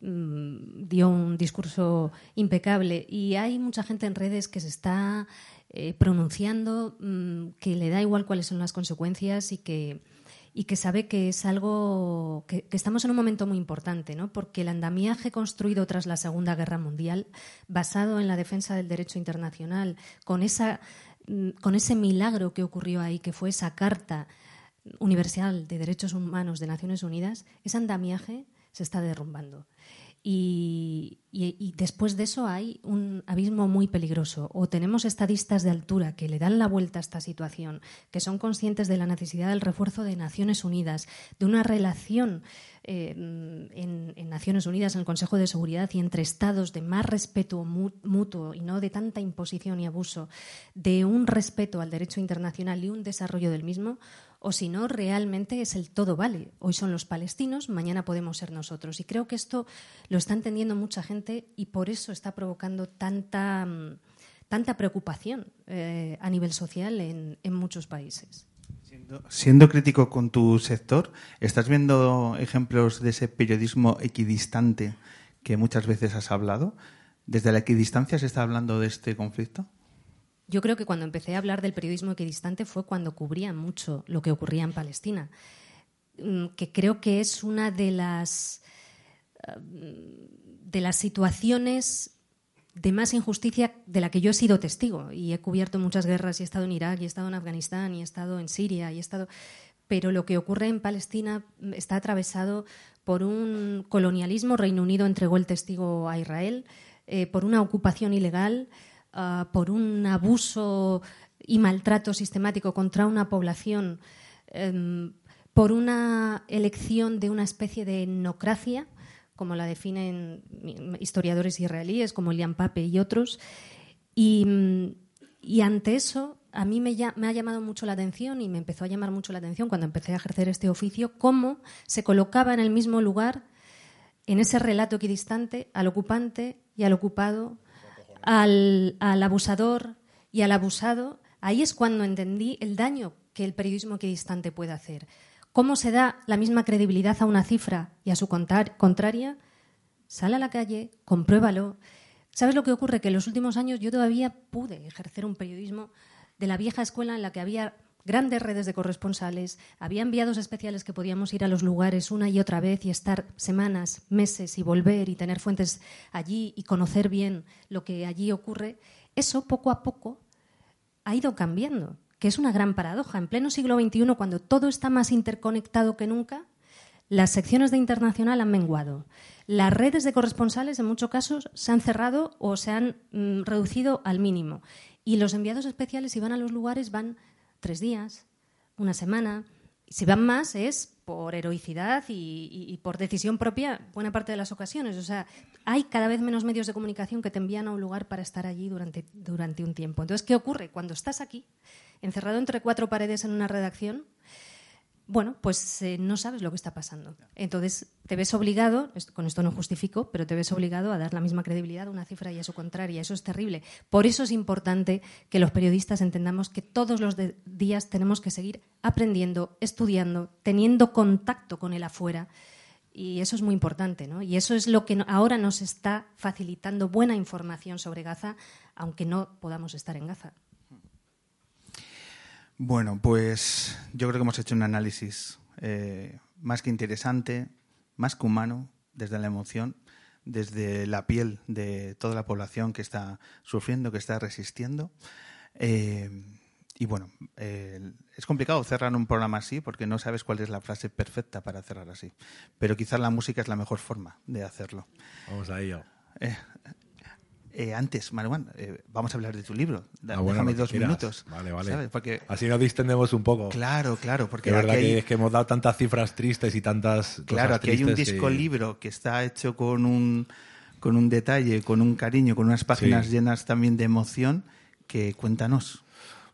mm, dio un discurso impecable. Y hay mucha gente en redes que se está eh, pronunciando, mm, que le da igual cuáles son las consecuencias y que y que sabe que es algo que, estamos en un momento muy importante, ¿no? porque el andamiaje construido tras la Segunda Guerra Mundial, basado en la defensa del derecho internacional, con, esa, mm, con ese milagro que ocurrió ahí, que fue esa Carta Universal de Derechos Humanos de Naciones Unidas, ese andamiaje se está derrumbando. Y, después de eso hay un abismo muy peligroso. O tenemos estadistas de altura que le dan la vuelta a esta situación, que son conscientes de la necesidad del refuerzo de Naciones Unidas, de una relación eh, en, en, Naciones Unidas, en el Consejo de Seguridad y entre Estados de más respeto mutuo y no de tanta imposición y abuso, de un respeto al derecho internacional y un desarrollo del mismo, o si no, realmente es el todo vale. Hoy son los palestinos, mañana podemos ser nosotros. Y creo que esto lo está entendiendo mucha gente y por eso está provocando tanta, mm, tanta preocupación eh, a nivel social en, muchos países. Siendo, crítico con tu sector, ¿estás viendo ejemplos de ese periodismo equidistante que muchas veces has hablado? ¿Desde la equidistancia se está hablando de este conflicto? Yo creo que cuando empecé a hablar del periodismo equidistante fue cuando cubría mucho lo que ocurría en Palestina, mm, que creo que es una de las, eh, de las situaciones de más injusticia de la que yo he sido testigo. Y he cubierto muchas guerras y he estado en Irak, y he estado en Afganistán, y he estado en Siria, y he estado... Pero lo que ocurre en Palestina está atravesado por un colonialismo. Reino Unido entregó el testigo a Israel, eh, por una ocupación ilegal, Ah, por un abuso y maltrato sistemático contra una población, em, por una elección de una especie de etnocracia, como la definen historiadores israelíes como Liam Pape y otros. Y, ante eso, a mí me, me, ha llamado mucho la atención y me empezó a llamar mucho la atención cuando empecé a ejercer este oficio, cómo se colocaba en el mismo lugar, en ese relato equidistante, al ocupante y al ocupado al, abusador y al abusado, ahí es cuando entendí el daño que el periodismo equidistante puede hacer. ¿Cómo se da la misma credibilidad a una cifra y a su contraria? Sale a la calle, compruébalo. ¿Sabes lo que ocurre? Que en los últimos años yo todavía pude ejercer un periodismo de la vieja escuela en la que había grandes redes de corresponsales, había enviados especiales que podíamos ir a los lugares una y otra vez y estar semanas, meses y volver y tener fuentes allí y conocer bien lo que allí ocurre, eso poco a poco ha ido cambiando, que es una gran paradoja. En pleno siglo XXI, cuando todo está más interconectado que nunca, las secciones de internacional han menguado. Las redes de corresponsales, en muchos casos, se han cerrado o se han mm, reducido al mínimo. Y los enviados especiales, si van a los lugares, van tres días, una semana. Si van más es por heroicidad y, por decisión propia buena parte de las ocasiones. O sea, hay cada vez menos medios de comunicación que te envían a un lugar para estar allí durante, durante un tiempo. Entonces, ¿qué ocurre? Cuando estás aquí, encerrado entre cuatro paredes en una redacción, bueno, pues eh, no sabes lo que está pasando. Entonces te ves obligado, con esto no justifico, pero te ves obligado a dar la misma credibilidad a una cifra y a su contraria. Eso es terrible. Por eso es importante que los periodistas entendamos que todos los días tenemos que seguir aprendiendo, estudiando, teniendo contacto con el afuera. Y eso es muy importante, ¿no? Y eso es lo que ahora nos está facilitando buena información sobre Gaza, aunque no podamos estar en Gaza. Bueno, pues yo creo que hemos hecho un análisis eh, más que interesante, más que humano, desde la emoción, desde la piel de toda la población que está sufriendo, que está resistiendo. Eh, y bueno, eh, es complicado cerrar un programa así porque no sabes cuál es la frase perfecta para cerrar así. Pero quizás la música es la mejor forma de hacerlo. Vamos a ello. Eh, antes, Manuel, eh, vamos a hablar de tu libro. Da- Ah, bueno, Déjame que dos quieras. minutos. Vale, vale. ¿sabes? Porque Así nos distendemos un poco. Claro, claro, porque De verdad aquí hay- que es que hemos dado tantas cifras tristes y tantas Claro, cosas aquí hay un disco que- libro que está hecho con un, con un detalle, con un cariño, con unas páginas Sí. llenas también de emoción, que cuéntanos.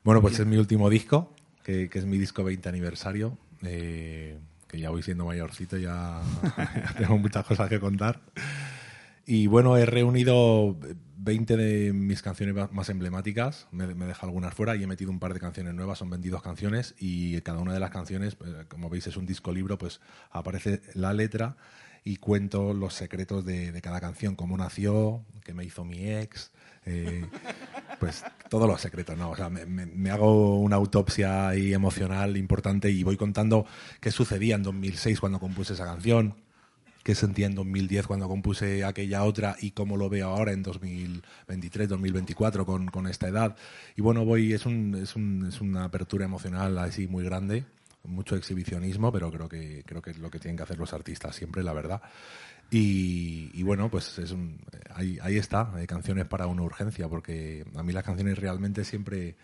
Bueno, pues es mi último disco, que, que es mi disco 20 aniversario, eh, que ya voy siendo mayorcito, ya, ya tengo muchas cosas que contar. Y bueno, he reunido 20 de mis canciones más emblemáticas, me, me he dejado algunas fuera y he metido un par de canciones nuevas, son 22 canciones y cada una de las canciones, eh, como veis es un disco libro, pues aparece la letra y cuento los secretos de, cada canción, cómo nació, qué me hizo mi ex, eh, pues todos los secretos, ¿no? O sea, me, me- me hago una autopsia ahí emocional importante y voy contando qué sucedía en 2006 cuando compuse esa canción, qué sentía en 2010 cuando compuse aquella otra y cómo lo veo ahora en 2023, 2024 con, con esta edad. Y bueno, voy, es, un, es, un- es una apertura emocional así muy grande, mucho exhibicionismo, pero creo que, creo que es lo que tienen que hacer los artistas siempre, la verdad. Y, bueno, pues ahí, está, hay canciones para una urgencia, porque a mí las canciones realmente siempre,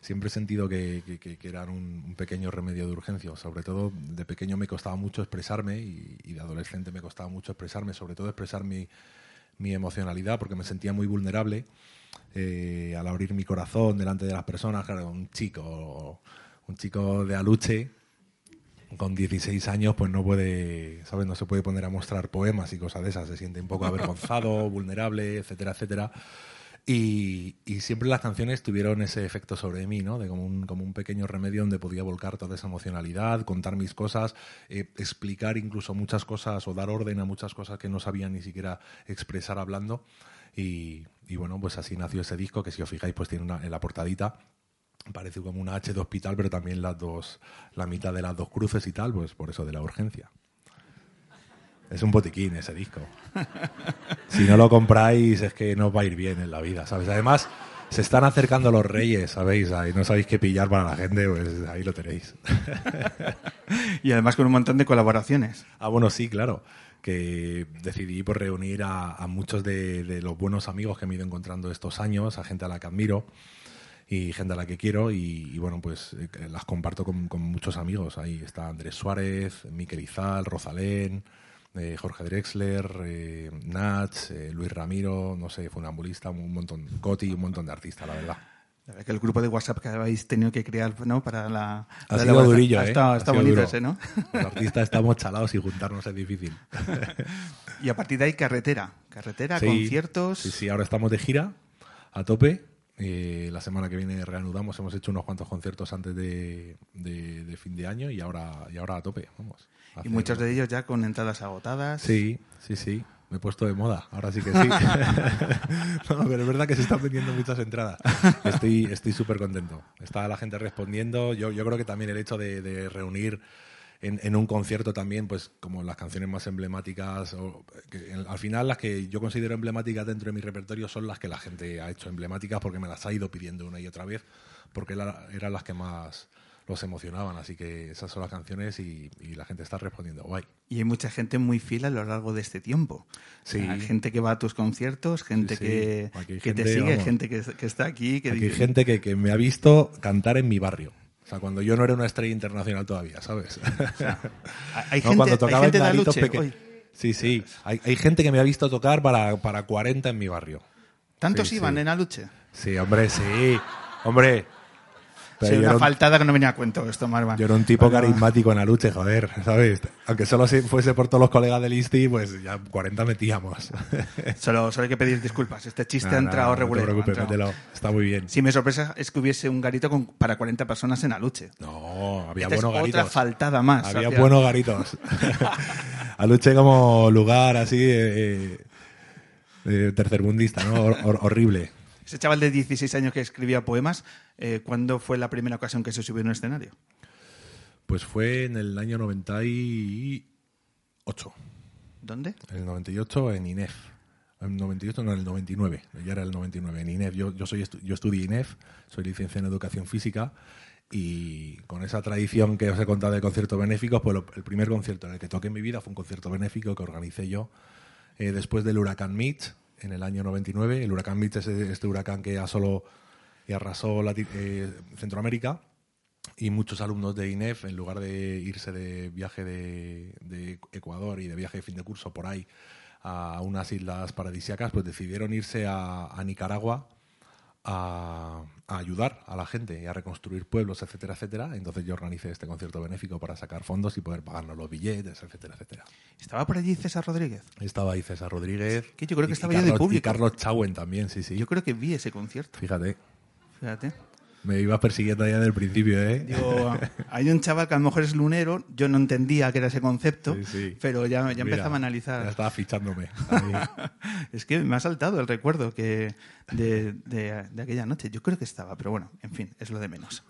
siempre he sentido que, que- que- eran un, pequeño remedio de urgencia. Sobre todo de pequeño me costaba mucho expresarme y, y de adolescente me costaba mucho expresarme, sobre todo expresar mi, mi emocionalidad, porque me sentía muy vulnerable eh, al abrir mi corazón delante de las personas. Claro, un chico, un chico de aluche con 16 años pues no puede, ¿sabes? No se puede poner a mostrar poemas y cosas de esas, se siente un poco avergonzado, vulnerable, etcétera, etcétera. Y, y siempre las canciones tuvieron ese efecto sobre mí, ¿no? De como un, como un pequeño remedio donde podía volcar toda esa emocionalidad, contar mis cosas, eh, explicar incluso muchas cosas o dar orden a muchas cosas que no sabía ni siquiera expresar hablando. Y, y bueno, pues así nació ese disco que si os fijáis pues tiene una, en la portadita parece como una H de hospital, pero también las dos, la mitad de las dos cruces y tal, pues por eso de la urgencia. Es un botiquín ese disco. Si no lo compráis es que no os va a ir bien en la vida, ¿sabes? Además, se están acercando los reyes, ¿sabéis? Ahí no sabéis qué pillar para la gente, pues ahí lo tenéis. Y además con un montón de colaboraciones. Ah, bueno, sí, claro. Que decidí pues, reunir a, a muchos de, de los buenos amigos que me he ido encontrando estos años, a gente a la que admiro y gente a la que quiero y, y, bueno, pues eh, las comparto con, con muchos amigos. Ahí está Andrés Suárez, Miquel Izal, Rosalén, eh, Jorge Drexler, eh, Nach, eh, Luis Ramiro, no sé, funambulista, un montón, Coti, un montón de artistas, la verdad. La verdad que el grupo de WhatsApp que habéis tenido que crear ¿no? para la... Ha la sido durillo, ¿eh? está sido bonito duro. ese, ¿no? Los artistas estamos chalados y juntarnos es difícil. y a partir de ahí carretera. Carretera, Sí, conciertos. Sí, sí, ahora estamos de gira a tope. Eh, la semana que viene reanudamos, hemos hecho unos cuantos conciertos antes de, de- de fin de año y ahora, y ahora a tope, vamos. a Y muchos de ellos ya con entradas agotadas. Sí, sí, sí. Me he puesto de moda, ahora sí que sí. no, pero es verdad que se están vendiendo muchas entradas. Estoy estoy súper contento. Está la gente respondiendo. Yo, yo creo que también el hecho de, de reunir en, en un concierto también, pues como las canciones más emblemáticas, o, que, en- al final las que yo considero emblemáticas dentro de mi repertorio son las que la gente ha hecho emblemáticas porque me las ha ido pidiendo una y otra vez, porque la- eran las que más los emocionaban. Así que esas son las canciones y, y la gente está respondiendo. Guay. Y hay mucha gente muy fiel a lo largo de este tiempo. Sí. Hay gente que va a tus conciertos, gente Sí, sí. que, hay que te gente, sigue, vamos. gente que, que está aquí. Que Aquí hay dice- gente que, que me ha visto cantar en mi barrio. O sea, cuando yo no era una estrella internacional todavía, ¿sabes? hay No, gente- cuando hay tocaba gente en peque- hoy. Sí, sí. Hay, hay gente que me ha visto tocar para, para 40 en mi barrio. ¿Tantos Sí, iban sí. en Aluche? Sí, hombre, sí. Hombre. Pero una era faltada que no venía a cuento esto, Marwan. Yo era un tipo Bueno, carismático en Aluche, joder, ¿sabes? Aunque solo se- fuese por todos los colegas del ISTI, pues ya 40 metíamos. Solo, solo hay que pedir disculpas. Este chiste Nada, ha entrado regular. No te preocupes, mételo. Está muy bien. Si me sorpresa es que hubiese un garito con, para 40 personas en Aluche. No, había Esta es buenos garitos. otra faltada más. Había hacia- buenos garitos. Aluche como lugar así eh, eh, tercermundista, ¿no? Hor- hor- horrible. Ese chaval de 16 años que escribía poemas, eh, ¿cuándo fue la primera ocasión que se subió en un escenario? Pues fue en el año 98. ¿Dónde? En el 98 en INEF. En 98, no, en el 99. Ya era el 99. En INEF. Yo, yo, soy estu- yo estudié INEF, soy licenciado en Educación Física y con esa tradición que os he contado de conciertos benéficos, pues lo- el primer concierto en el que toqué en mi vida fue un concierto benéfico que organicé yo eh, después del huracán Mitch en el año 99. El huracán Mitch es este huracán que asoló y arrasó Lati- eh, Centroamérica y muchos alumnos de INEF, en lugar de irse de viaje de, de Ecuador y de viaje de fin de curso por ahí a unas islas paradisíacas, pues decidieron irse a, a Nicaragua a, a ayudar a la gente y a reconstruir pueblos, etcétera, etcétera. Entonces yo organicé este concierto benéfico para sacar fondos y poder pagarnos los billetes, etcétera, etcétera. ¿Estaba por allí César Rodríguez? Estaba ahí César Rodríguez. Que yo creo que y- estaba y yo de Carlos- público. Y Carlos Chauen también, sí, sí. Yo creo que vi ese concierto. Fíjate. Fíjate. Me ibas persiguiendo ya desde el principio, ¿eh? Digo, hay un chaval que a lo mejor es lunero, yo no entendía que era ese concepto, Sí, sí. pero ya, ya Mira, empezaba a analizar. Ya estaba fichándome. Es que me ha saltado el recuerdo que de, de- de aquella noche. Yo creo que estaba, pero bueno, en fin, es lo de menos.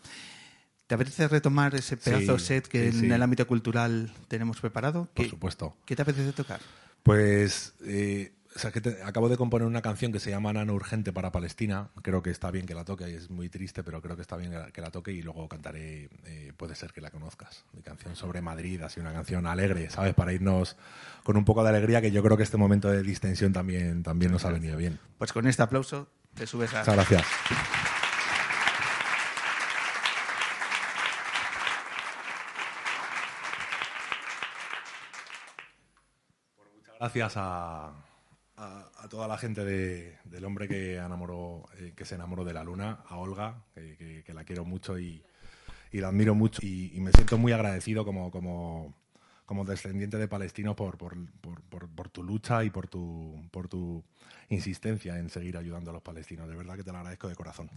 ¿Te apetece retomar ese pedazo Sí, set que en el ámbito cultural tenemos preparado? Por ¿Qué- supuesto. ¿Qué te apetece tocar? Pues eh, o sea, que te- acabo de componer una canción que se llama Nano Urgente para Palestina. Creo que está bien que la toque, es muy triste, pero creo que está bien que la, que la toque y luego cantaré, eh, puede ser que la conozcas. Mi canción sobre Madrid, así una canción alegre, ¿sabes? Para irnos con un poco de alegría, que yo creo que este momento de distensión también, también nos ha venido bien. Pues con este aplauso te subes a... Muchas gracias. Gracias a, a- toda la gente de- del hombre que, enamoró, eh, que se enamoró de la luna, a Olga, que, la quiero mucho y, la admiro mucho. Y, me siento muy agradecido como, descendiente de palestinos por- por- por tu lucha y por tu, por tu insistencia en seguir ayudando a los palestinos. De verdad que te lo agradezco de corazón.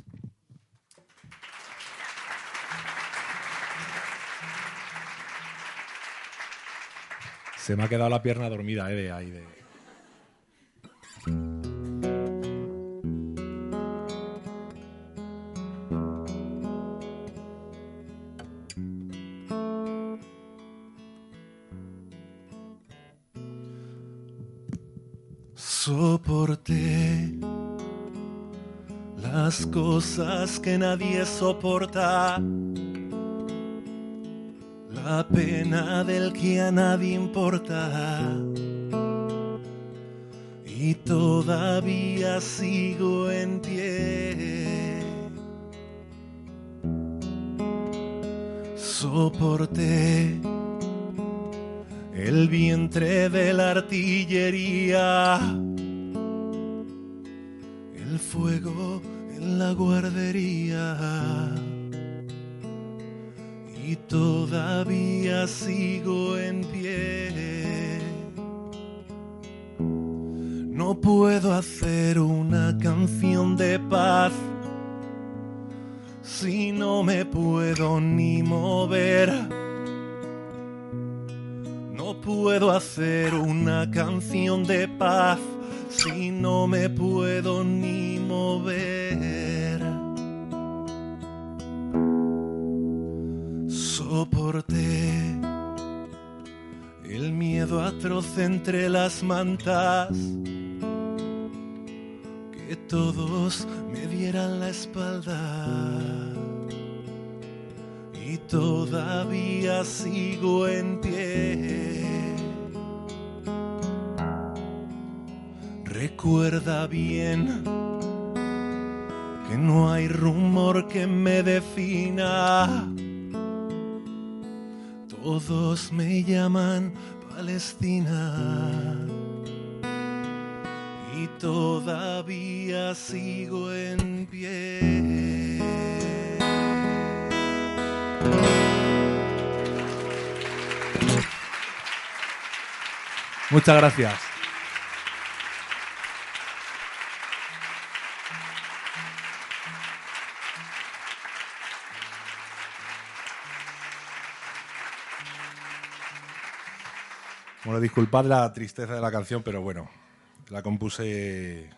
Se me ha quedado la pierna dormida, eh, de ahí de... Soporté las cosas que nadie soporta, la pena del que a nadie importa. Y todavía sigo en pie. Soporté el vientre de la artillería, el fuego en la guardería y todavía sigo en pie. No puedo hacer una canción de paz si no me puedo ni mover. No puedo hacer una canción de paz si no me puedo ni mover. Soporté el miedo atroz entre las mantas, todos me dieran la espalda y todavía sigo en pie. Recuerda bien que no hay rumor que me defina. Todos me llaman Palestina y todavía sigo en pie. Muchas gracias. Bueno, disculpad la tristeza de la canción, pero bueno, la compuse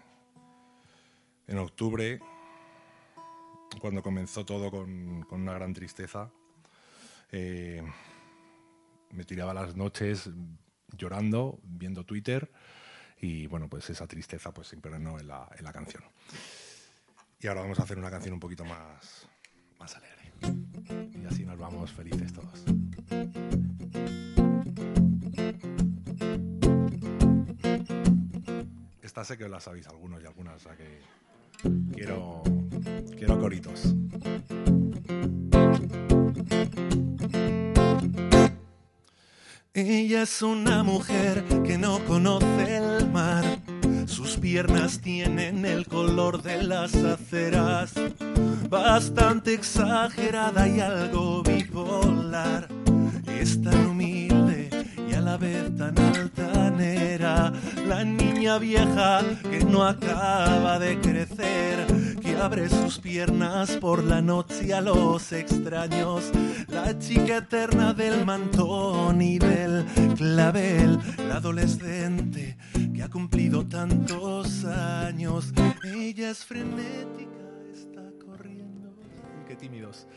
en octubre, cuando comenzó todo con, una gran tristeza. Eh, me tiraba las noches llorando, viendo Twitter y bueno, pues esa tristeza pues se impregnó en la, en la canción. Y ahora vamos a hacer una canción un poquito más, más alegre. Y así nos vamos felices todos. Esta sé que la sabéis algunos y algunas, o sea que quiero, quiero coritos. Ella es una mujer que no conoce el mar. Sus piernas tienen el color de las aceras, bastante exagerada y algo bipolar. Es tan humilde y a la vez tan altanera, la niña vieja que no acaba de crecer, que abre sus piernas por la noche a los extraños, la chica eterna del mantón y del clavel, la adolescente que ha cumplido tantos años, ella es frenética, está corriendo, qué tímidos.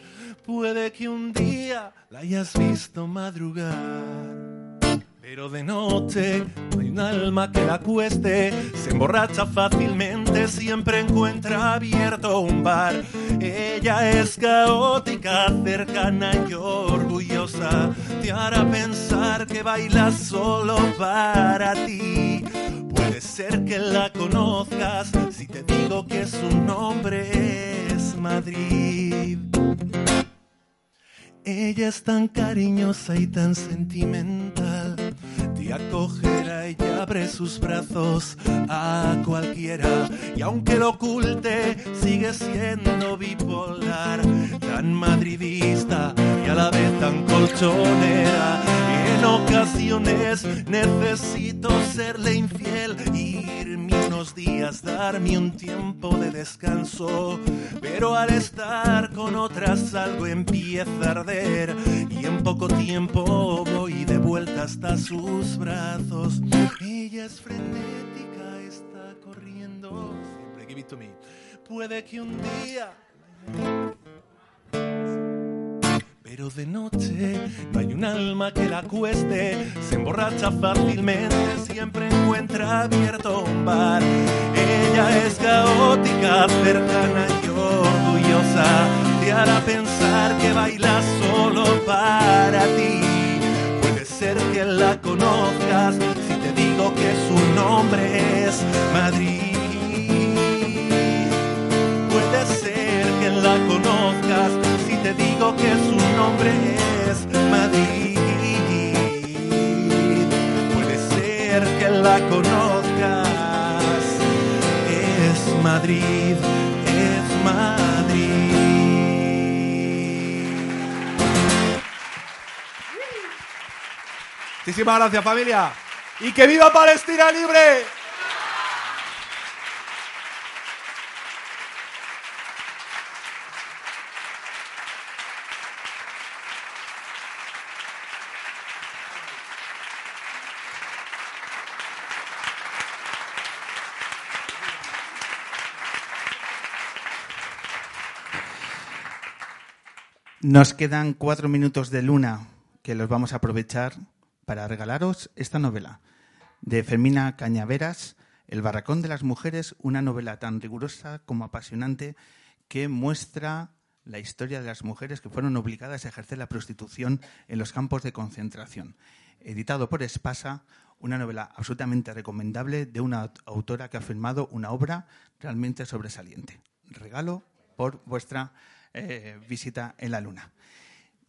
Puede que un día la hayas visto madrugar. Pero de noche no hay un alma que la cueste, se emborracha fácilmente, siempre encuentra abierto un bar. Ella es caótica, cercana y orgullosa, te hará pensar que baila solo para ti. Puede ser que la conozcas si te digo que su nombre es Madrid. Ella es tan cariñosa y tan sentimental. Acogerá y abre sus brazos a cualquiera. Y aunque lo oculte, sigue siendo bipolar. Tan madridista y a la vez tan colchonera. Ocasiones necesito serle infiel, irme unos días, darme un tiempo de descanso. Pero al estar con otras algo empieza a arder y en poco tiempo voy de vuelta hasta sus brazos. Ella es frenética, está corriendo. Siempre give it to me. Puede que un día pero de noche no hay un alma que la cueste, se emborracha fácilmente, siempre encuentra abierto un bar. Ella es caótica, cercana y orgullosa, te hará pensar que baila solo para ti. Puede ser que la conozcas si te digo que su nombre es Madrid. Puede ser que la conozcas te digo que su nombre es Madrid. Puede ser que la conozcas. Es Madrid, es Madrid. Muchísimas gracias familia. Y que viva Palestina libre. Nos quedan cuatro minutos de luna que los vamos a aprovechar para regalaros esta novela de Fermina Cañaveras, El barracón de las mujeres, una novela tan rigurosa como apasionante que muestra la historia de las mujeres que fueron obligadas a ejercer la prostitución en los campos de concentración. Editado por Espasa, una novela absolutamente recomendable de una autora que ha firmado una obra realmente sobresaliente. Regalo por vuestra eh, visita en la luna.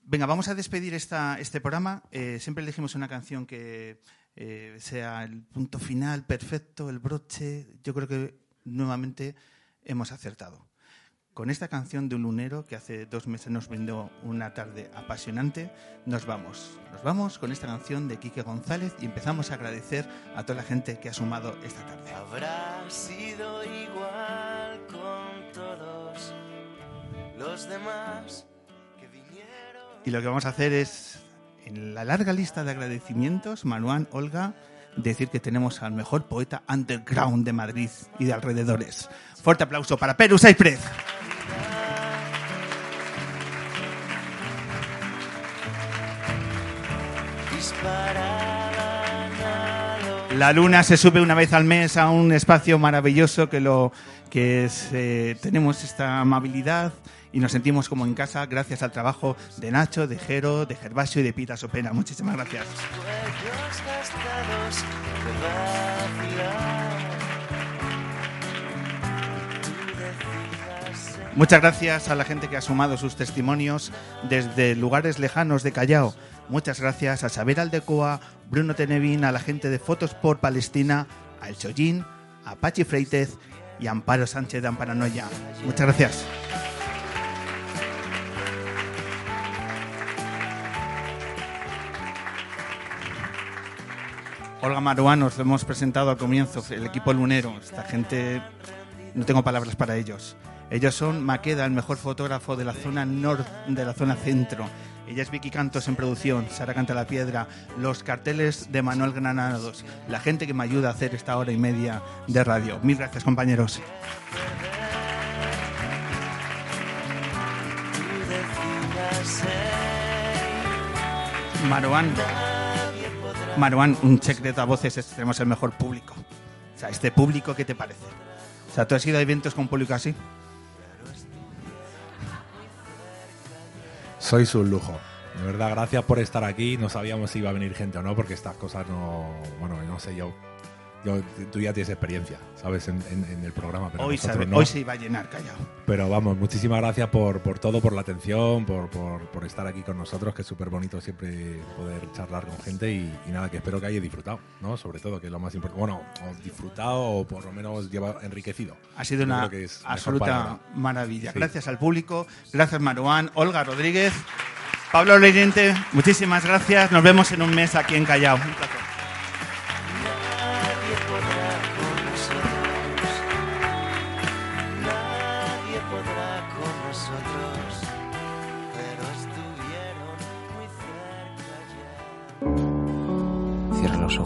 Venga, vamos a despedir esta, este programa. Eh, siempre elegimos una canción que eh, sea el punto final perfecto, el broche. Yo creo que nuevamente hemos acertado. con esta canción de un lunero que hace dos meses nos brindó una tarde apasionante, nos vamos. Nos vamos con esta canción de Quique González y empezamos a agradecer a toda la gente que ha sumado esta tarde. Habrá sido igual los demás que vinieron. Y lo que vamos a hacer es, en la larga lista de agradecimientos, Manuán, Olga, decir que tenemos al mejor poeta underground de Madrid y de alrededores. Fuerte aplauso para Perú Saipred. La luna se sube una vez al mes a un espacio maravilloso que lo que es, eh, tenemos esta amabilidad y nos sentimos como en casa gracias al trabajo de Nacho, de Jero, de Gervasio y de Pita Sopena. Muchísimas gracias. Muchas gracias a la gente que ha sumado sus testimonios desde lugares lejanos de Callao. Muchas gracias a Xavier Aldecoa, Bruno Tenevín, a la gente de Fotos por Palestina, a El Chollín, a Pachi Freitez y a Amparo Sánchez de Amparanoia. Muchas gracias. Olga Maruán, nos lo hemos presentado al comienzo, el equipo lunero. Esta gente, no tengo palabras para ellos. Ellos son Maqueda, el mejor fotógrafo de la zona norte, de la zona centro. Ella es Vicky Cantos en producción, Sara Canta la Piedra, los carteles de Manuel Granados, la gente que me ayuda a hacer esta hora y media de radio. Mil gracias, compañeros. Maruán, Maruán, un secreto a voces es tenemos el mejor público. O sea, este público, ¿qué te parece? O sea, ¿tú has ido a eventos con público así? Sois un lujo. De verdad, gracias por estar aquí. No sabíamos si iba a venir gente o no, porque estas cosas no. Bueno, no sé yo. Yo tú ya tienes experiencia, ¿sabes? En, en- en el programa. Pero Hoy, sabe- no. hoy se iba a llenar, callado. Pero vamos, muchísimas gracias por, por todo, por la atención, por, por, por estar aquí con nosotros, que es súper bonito siempre poder charlar con gente y, y nada, que espero que hayáis disfrutado, ¿no? Sobre todo, que es lo más importante. Bueno, disfrutado o por lo menos lleva enriquecido. Ha sido Yo una absoluta maravilla. Sí. Gracias al público, gracias Maruán, Olga Rodríguez, Pablo Leyente, muchísimas gracias. Nos vemos en un mes aquí en Callao. Un placer.